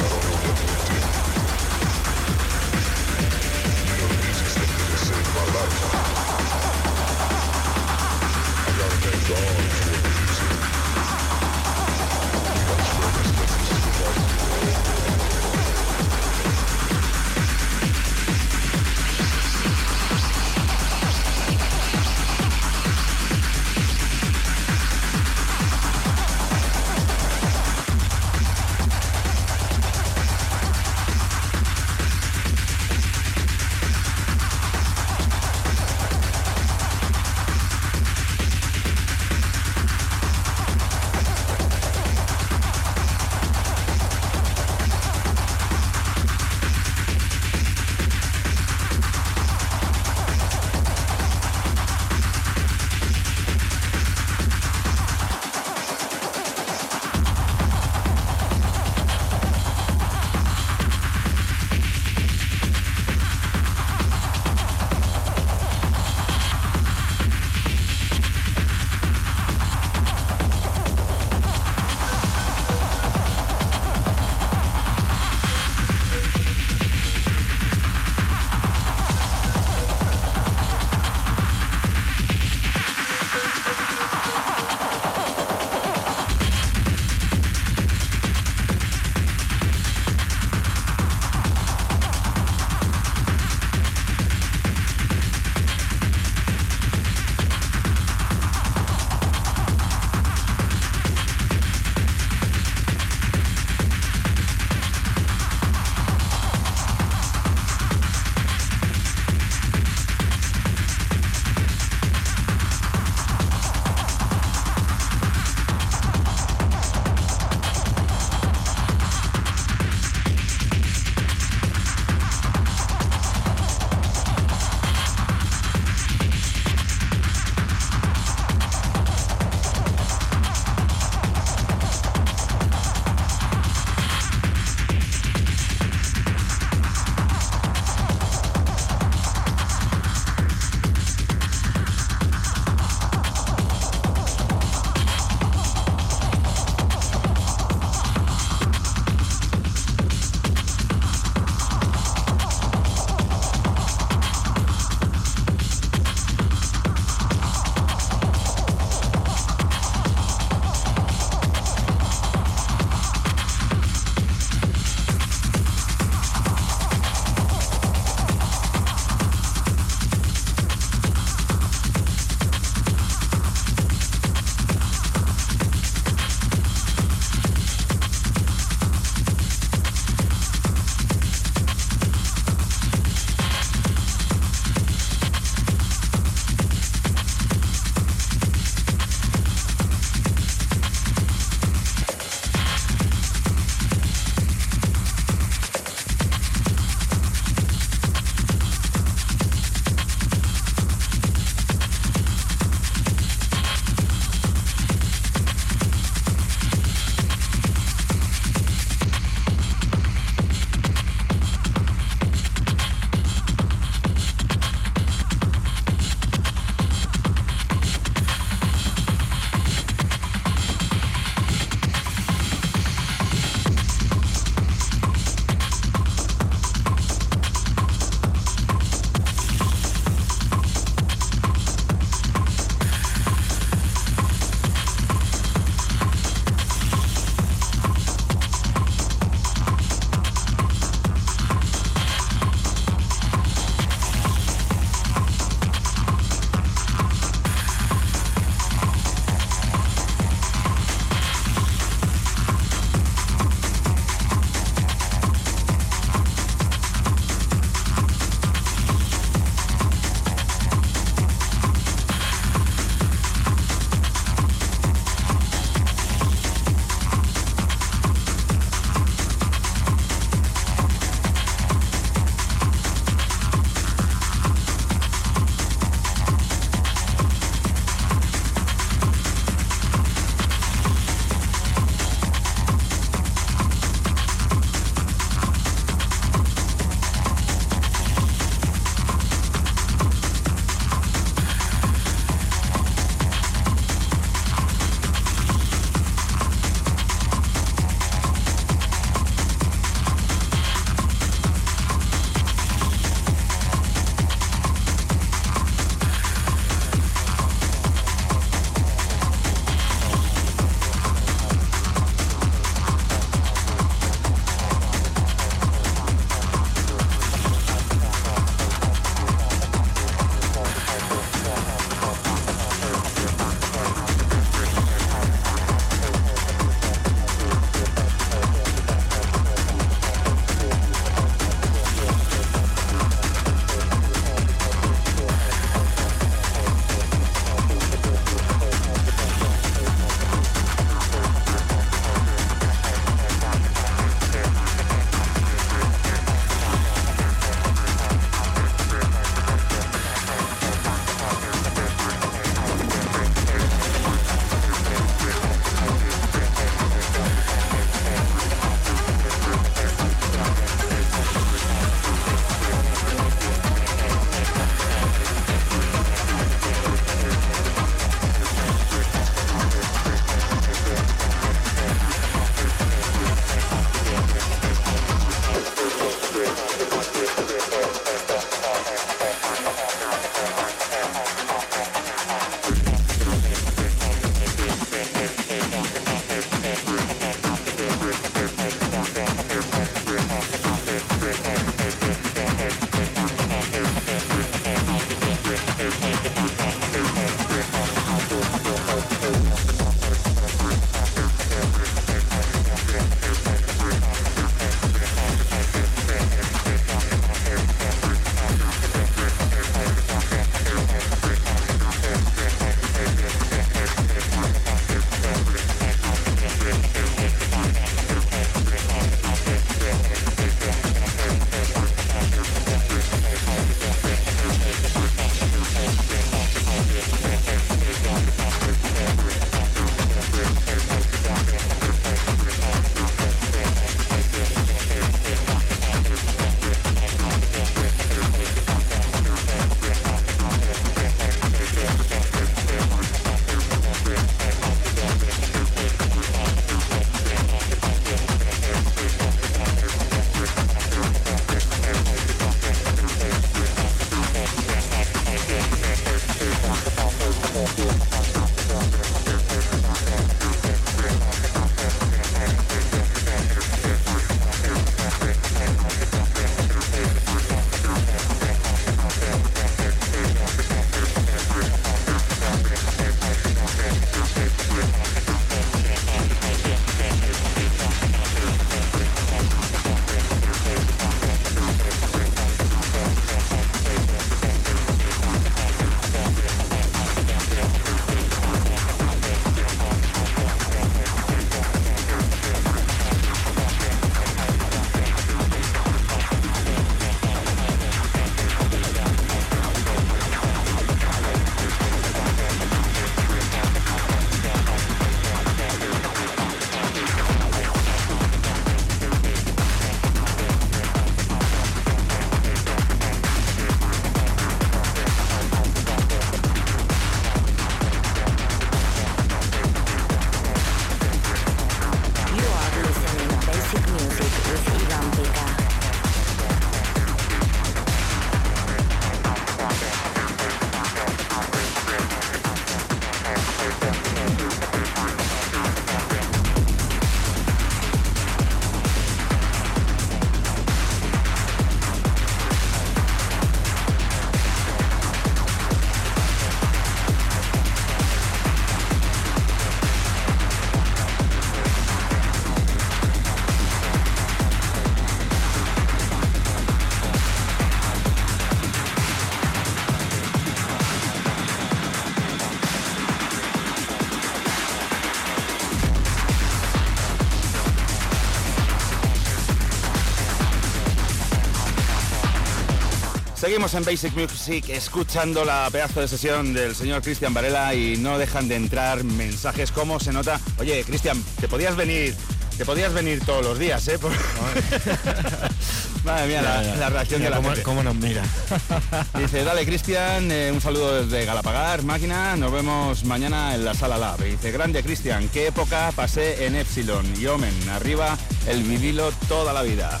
E: Seguimos en Basic Music escuchando la pedazo de sesión del señor Cristian Varela y no dejan de entrar mensajes como se nota. Oye, Cristian, te podías venir, te podías venir todos los días, ¿eh? Por- Madre mía, la, reacción
F: Mira
E: de la
F: cómo-
E: gente.
F: cómo nos mira.
E: Dice, dale Cristian, eh, un saludo desde Galapagar, máquina, nos vemos mañana en la sala Lab. Dice, grande Cristian, qué época pasé en Epsilon y Omen, arriba el vinilo toda la vida.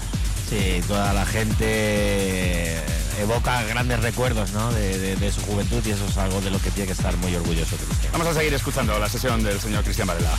F: Sí, toda la gente evoca grandes recuerdos ¿no? de, de- su juventud y eso es algo de lo que tiene que estar muy orgulloso.
E: Vamos a seguir escuchando la sesión del señor Cristian Varela.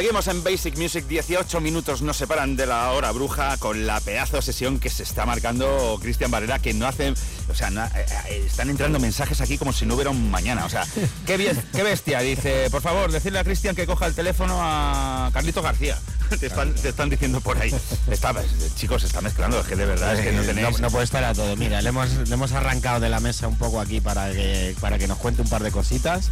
E: Seguimos en Basic Music, 18 minutos nos separan de la hora bruja con la pedazo sesión que se está marcando Cristian Barrera, que no hace, o sea, no- eh, eh, están entrando mensajes aquí como si no hubiera un mañana, o sea, qué, bien- qué bestia, dice, por favor, decirle a Cristian que coja el teléfono a Carlito García. Te están, te están diciendo por ahí. Está, chicos, se está mezclando, es que de verdad es que no
F: Eh,
E: tenéis...
F: no puede estar a todo. Mira, le hemos, le hemos arrancado de la mesa un poco aquí para que, para que nos cuente un par de cositas.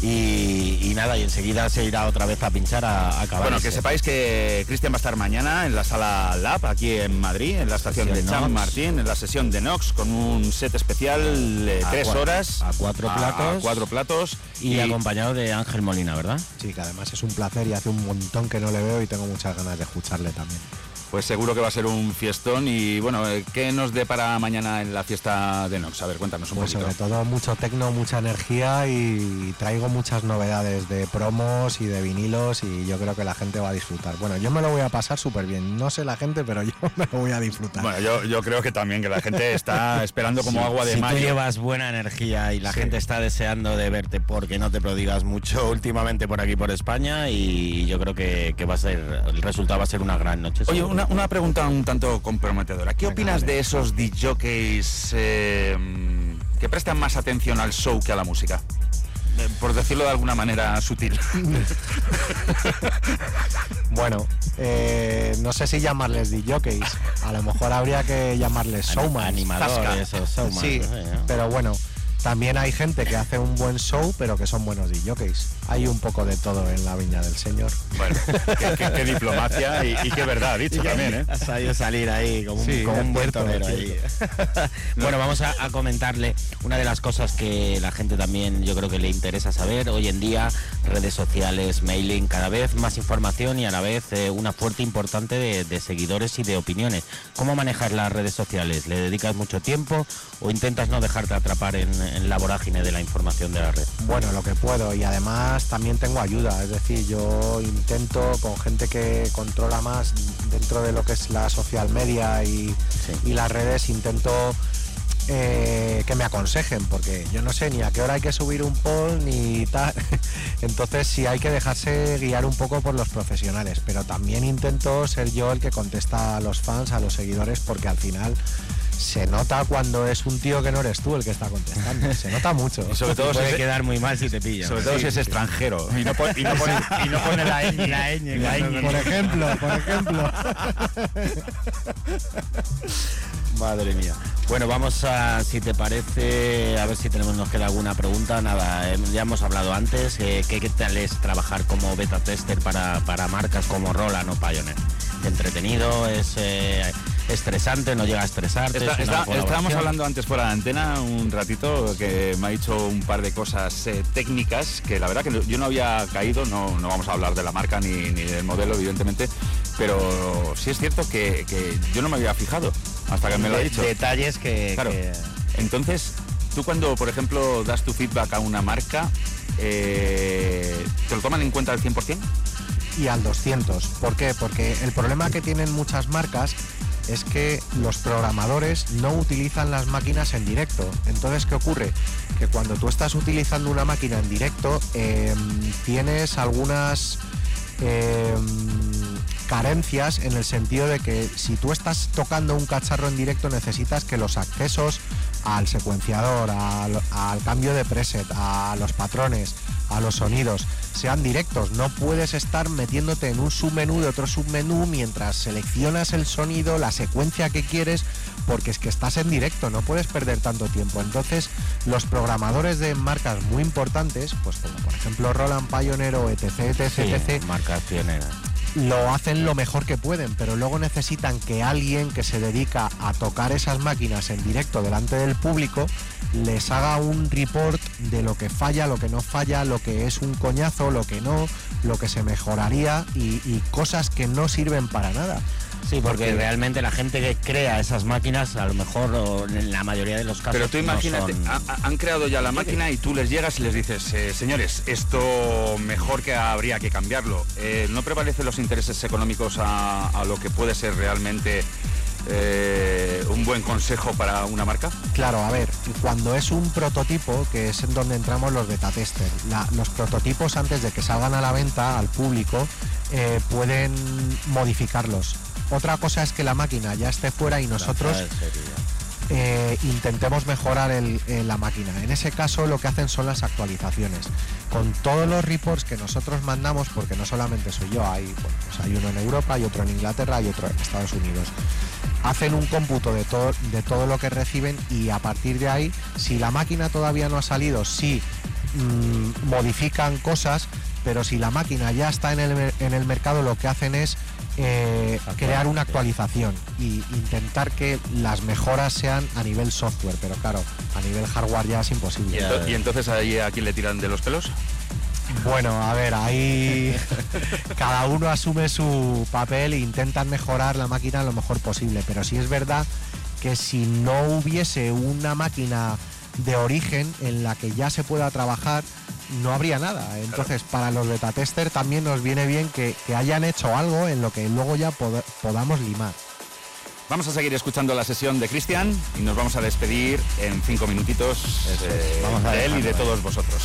F: Y, y nada, y enseguida se irá otra vez a pinchar a, a acabar.
E: Bueno, que sepáis que Cristian va a estar mañana en la sala Lab, aquí en Madrid, en la estación de
F: Sesión
E: San
F: Nox.
E: Martín, en la sesión de Nox, con un set especial de
F: A
E: tres horas.
F: a cuatro platos.
E: cuatro platos.
F: Y, acompañado de Ángel Molina, ¿verdad?
J: Sí, que además es un placer y hace un montón que no le veo y tengo muchas ganas de escucharle también.
E: Pues seguro que va a ser un fiestón. Y bueno, eh, ¿qué nos depara mañana en la fiesta de Nox? A ver, cuéntanos un
J: Pues
E: poquito.
J: sobre todo mucho tecno, mucha energía y traigo muchas novedades de promos y de vinilos y yo creo que la gente va a disfrutar. Bueno, yo me lo voy a pasar súper bien. No sé la gente, pero yo me lo voy a disfrutar.
E: Bueno, yo, yo creo que también que la gente está esperando como
F: Sí,
E: agua de
F: si
E: mayo.
F: tú llevas buena energía y la
E: Sí.
F: gente está deseando de verte porque no te prodigas mucho últimamente por aquí por España y yo creo que, que va a ser el resultado va a ser una gran noche.
E: Oye, una pregunta un tanto comprometedora. ¿Qué opinas de esos DJs eh, que prestan más atención al show que a la música? Por decirlo de alguna manera sutil.
J: Bueno, eh, no sé si llamarles DJs. A lo mejor habría que llamarles showman.
F: animadores o showman,
J: Sí,
F: no sé, ¿no?
J: pero bueno. También hay gente que hace un buen show, pero que son buenos DJs. Hay un poco de todo en la viña del señor.
E: Bueno, qué, qué- qué diplomacia y, y qué verdad dicho
F: Y que
E: también, ¿eh?
F: Ha sabido salir ahí como un,
J: Sí,
F: como
J: es
F: un buen torero ahí. bueno, vamos a, a comentarle una de las cosas que la gente también yo creo que le interesa saber. Hoy en día, redes sociales, mailing, cada vez más información y a la vez eh, una fuerte importante de, de seguidores y de opiniones. ¿Cómo manejas las redes sociales? ¿Le dedicas mucho tiempo o intentas no dejarte atrapar en, en la vorágine de la información de la red?
J: Bueno, lo que puedo y además también tengo ayuda, es decir, yo intento con gente que controla más dentro de lo que es la social media y, y las redes, intento eh, que me aconsejen, porque yo no sé ni a qué hora hay que subir un poll ni tal. Entonces sí hay que dejarse guiar un poco por los profesionales, pero también intento ser yo el que contesta a los fans, a los seguidores, porque al final se nota cuando es un tío que no eres tú el que está contestando. Se nota mucho.
E: Y sobre todo
F: puede
E: si es-
F: quedar muy mal si te pillan.
E: Sobre todo si es extranjero y no, pon- y no pone, y no pone la ñ.
F: La ñ,
E: La ñ.
J: Por ejemplo, por ejemplo.
F: Madre mía. Bueno, vamos a, si te parece, a ver si tenemos nos queda alguna pregunta. Nada, eh, ya hemos hablado antes. eh, ¿qué, qué tal es trabajar como beta tester para, para marcas como Roland o Pioneer? ¿Entretenido? ¿Es eh, estresante? ¿No llega a estresarte?
E: Está-
F: ¿Es una
E: está- estábamos hablando antes fuera de antena un ratito que me ha dicho un par de cosas eh, técnicas que la verdad que yo no había caído, no, no vamos a hablar de la marca ni, ni del modelo evidentemente, pero sí es cierto que, que yo no me había fijado hasta que me lo ha dicho.
F: Detalles que...
E: Claro.
F: que-
E: Entonces, tú cuando, por ejemplo, das tu feedback a una marca, eh, ¿te lo toman en cuenta al 100%?
J: y al 200. ¿Por qué? Porque el problema que tienen muchas marcas es que los programadores no utilizan las máquinas en directo. Entonces, ¿qué ocurre? Que cuando tú estás utilizando una máquina en directo, eh, tienes algunas eh, carencias en el sentido de que si tú estás tocando un cacharro en directo necesitas que los accesos al secuenciador, al cambio de preset, a los patrones, a los sonidos, sean directos. No puedes estar metiéndote en un submenú de otro submenú mientras seleccionas el sonido, la secuencia que quieres, porque es que estás en directo, no puedes perder tanto tiempo. Entonces, los programadores de marcas muy importantes, pues como por ejemplo Roland Pioneer o etc, etc,
F: Sí,
J: etc,
F: marcas pioneras.
J: Lo hacen lo mejor que pueden, pero luego necesitan que alguien que se dedica a tocar esas máquinas en directo delante del público les haga un report de lo que falla, lo que no falla, lo que es un coñazo, lo que no, lo que se mejoraría y, y cosas que no sirven para nada.
F: Sí, porque realmente la gente que crea esas máquinas, a lo mejor o en la mayoría de los casos.
E: Pero tú
F: no
E: imagínate,
F: son-
E: ha- ha- han creado ya la máquina y tú les llegas y les dices, eh, señores, esto mejor que habría que cambiarlo. Eh, ¿No prevalecen los intereses económicos a, a lo que puede ser realmente eh, un buen consejo para una marca?
J: Claro, a ver, cuando es un prototipo, que es en donde entramos los beta tester, la- los prototipos antes de que salgan a la venta al público, eh, pueden modificarlos. Otra cosa es que la máquina ya esté fuera y nosotros eh, intentemos mejorar el- eh, la máquina. En ese caso lo que hacen son las actualizaciones. Con todos los reports que nosotros mandamos, porque no solamente soy yo, hay, bueno, pues hay uno en Europa, hay otro en Inglaterra, hay otro en Estados Unidos. Hacen un cómputo de todo, de todo lo que reciben y a partir de ahí, si la máquina todavía no ha salido, sí mm, modifican cosas, pero si la máquina ya está en el, en el mercado, lo que hacen es eh, crear una actualización y intentar que las mejoras sean a nivel software, pero claro, a nivel hardware ya es imposible.
E: ¿Y entonces ahí a quién le tiran de los pelos?
J: Bueno, a ver, ahí cada uno asume su papel e intentan mejorar la máquina lo mejor posible, pero sí es verdad que si no hubiese una máquina de origen en la que ya se pueda trabajar, no habría nada. Entonces, para los beta tester también nos viene bien que, que hayan hecho algo en lo que luego ya pod- podamos limar.
E: Vamos a seguir escuchando la sesión de Cristian y nos vamos a despedir en cinco minutitos eh,
F: Vamos a
E: de él y de todos vosotros.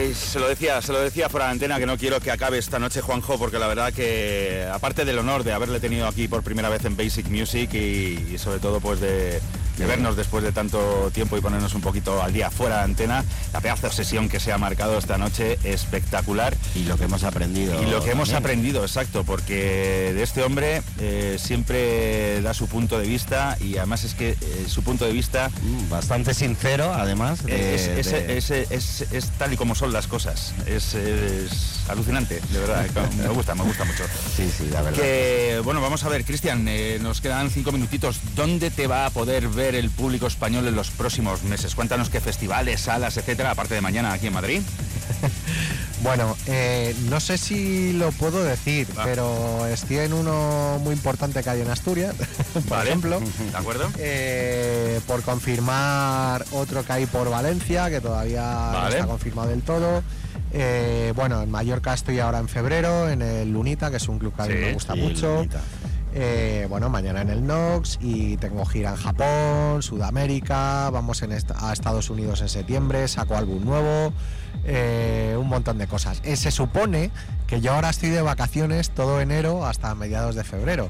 E: Ay, se lo decía, se lo decía por la antena que no quiero que acabe esta noche Juanjo, porque la verdad que aparte del honor de haberle tenido aquí por primera vez en Basic Music y, y sobre todo pues de, de vernos después de tanto tiempo y ponernos un poquito al día fuera de antena, la pedazo de sesión que se ha marcado esta noche espectacular.
F: Y lo que hemos aprendido.
E: Y lo que hemos
F: también.
E: aprendido, exacto, porque de este hombre eh, siempre da su punto de vista y además es que eh, su punto de vista
F: Bastante sincero, además. de-
E: es, es-
F: de-
E: es- es- es tal y como son las cosas. Es, es alucinante, de verdad. Me gusta, me gusta mucho.
F: Sí, sí, la verdad.
E: Que, bueno, vamos a ver, Cristian, eh, nos quedan cinco minutitos. ¿Dónde te va a poder ver el público español en los próximos meses? Cuéntanos qué festivales, salas, etcétera, aparte de mañana aquí en Madrid.
J: Bueno, eh, no sé si lo puedo decir,
E: Ah.
J: pero estoy en uno muy importante que hay en Asturias, por
E: Vale.
J: ejemplo.
E: ¿De acuerdo?
J: Eh, por confirmar otro que hay por Valencia, que todavía no
E: Vale.
J: está confirmado del todo. Eh, bueno, en Mallorca estoy ahora en febrero, en el Lunita, que es un club que a mí
E: Sí,
J: me gusta
F: sí,
J: mucho. Eh, bueno, mañana en el Nox y tengo gira en Japón, Sudamérica, vamos en est- a Estados Unidos en septiembre, saco álbum nuevo, eh, un montón de cosas. Se supone que yo ahora estoy de vacaciones todo enero hasta mediados de febrero.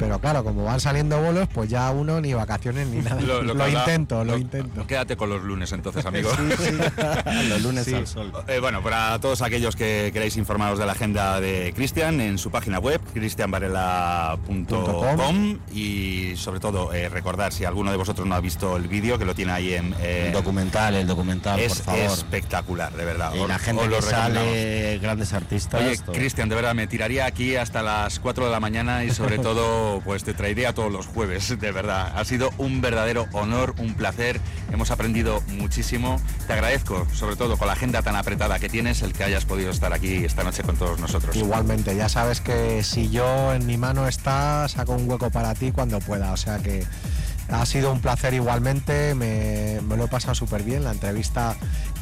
J: Pero claro, como van saliendo bolos, pues ya uno ni vacaciones ni nada. Lo, intento, lo, intento.
E: Quédate con los lunes entonces, amigo.
J: Sí, sí.
F: Los lunes
J: Sí.
F: al sol.
E: Eh, bueno, para todos aquellos que queráis informaros de la agenda de Cristian, en su página web, cristianvarela.com y sobre todo eh, recordar, si alguno de vosotros no ha visto el vídeo, que lo tiene ahí en... eh,
F: El documental, el documental,
E: es
F: por favor.
E: espectacular, de verdad.
F: Y la gente que sale, grandes artistas.
E: Oye. Cristian, de verdad, me tiraría aquí hasta las 4 de la mañana y sobre todo, pues te traería todos los jueves, de verdad. Ha sido un verdadero honor, un placer. Hemos aprendido muchísimo. Te agradezco, sobre todo con la agenda tan apretada que tienes, el que hayas podido estar aquí esta noche con todos nosotros.
J: Igualmente, ya sabes que si yo en mi mano está, saco un hueco para ti cuando pueda. O sea que ha sido un placer igualmente, me, me lo he pasado súper bien. La entrevista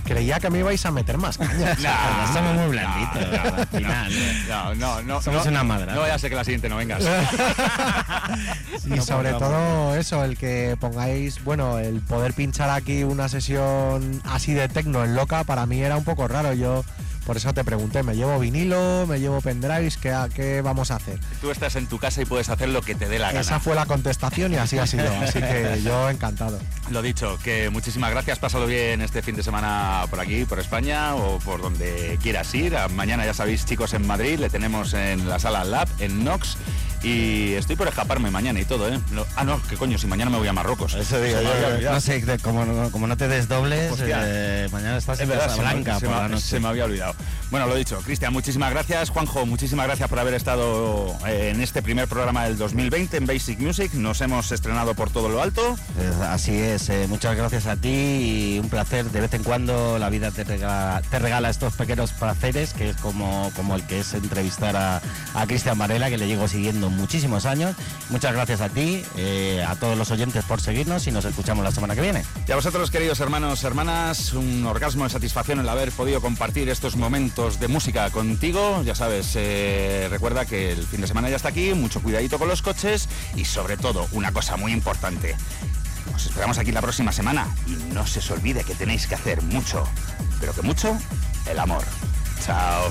J: creía que me ibais a meter más caña.
F: Somos muy blanditos, final.
E: No, no, no.
F: Somos
E: no,
F: una madra.
E: No vaya a ser que la siguiente no vengas.
J: Y
E: No
J: sobre todo eso, el que pongáis, bueno, el poder pinchar aquí una sesión así de tecno en loca, para mí era un poco raro. Yo por eso te pregunté, ¿me llevo vinilo? ¿Me llevo pendrives? ¿Qué, qué vamos a hacer?
E: Tú estás en tu casa y puedes hacer lo que te dé la gana.
J: Esa fue la contestación y así ha sido. Así que yo encantado.
E: Lo dicho, que muchísimas gracias. Pásalo bien este fin de semana por aquí, por España o por donde quieras ir. A- Mañana, ya sabéis, chicos, en Madrid. Le tenemos en la sala Lab, en Nox. Y estoy por escaparme mañana y todo, ¿eh? No- ah, no, que coño, si mañana me voy a Marruecos.
F: Eso digo yo, no sé, como, no- como no te desdobles, eh, mañana estás
E: Es
F: en
E: verdad, se me-
F: Blanca
E: se, me, se me había olvidado. Bueno, lo dicho, Cristian, muchísimas gracias. Juanjo, muchísimas gracias por haber estado eh, en este primer programa del 2020 en Basic Music. Nos hemos estrenado por todo lo alto.
F: Así es, eh, muchas gracias a ti y un placer. De vez en cuando la vida te regala, te regala estos pequeños placeres, que es como, como el que es entrevistar a, a Cristian Varela, que le llevo siguiendo muchísimos años. Muchas gracias a ti, eh, a todos los oyentes por seguirnos y nos escuchamos la semana que viene.
E: Y a vosotros, queridos hermanos, hermanas, un orgasmo de satisfacción el haber podido compartir estos momentos de música contigo. Ya sabes, eh, recuerda que el fin de semana ya está aquí, mucho cuidadito con los coches y sobre todo, una cosa muy importante. Os esperamos aquí la próxima semana y no se os olvide que tenéis que hacer mucho, pero que mucho, el amor. Chao.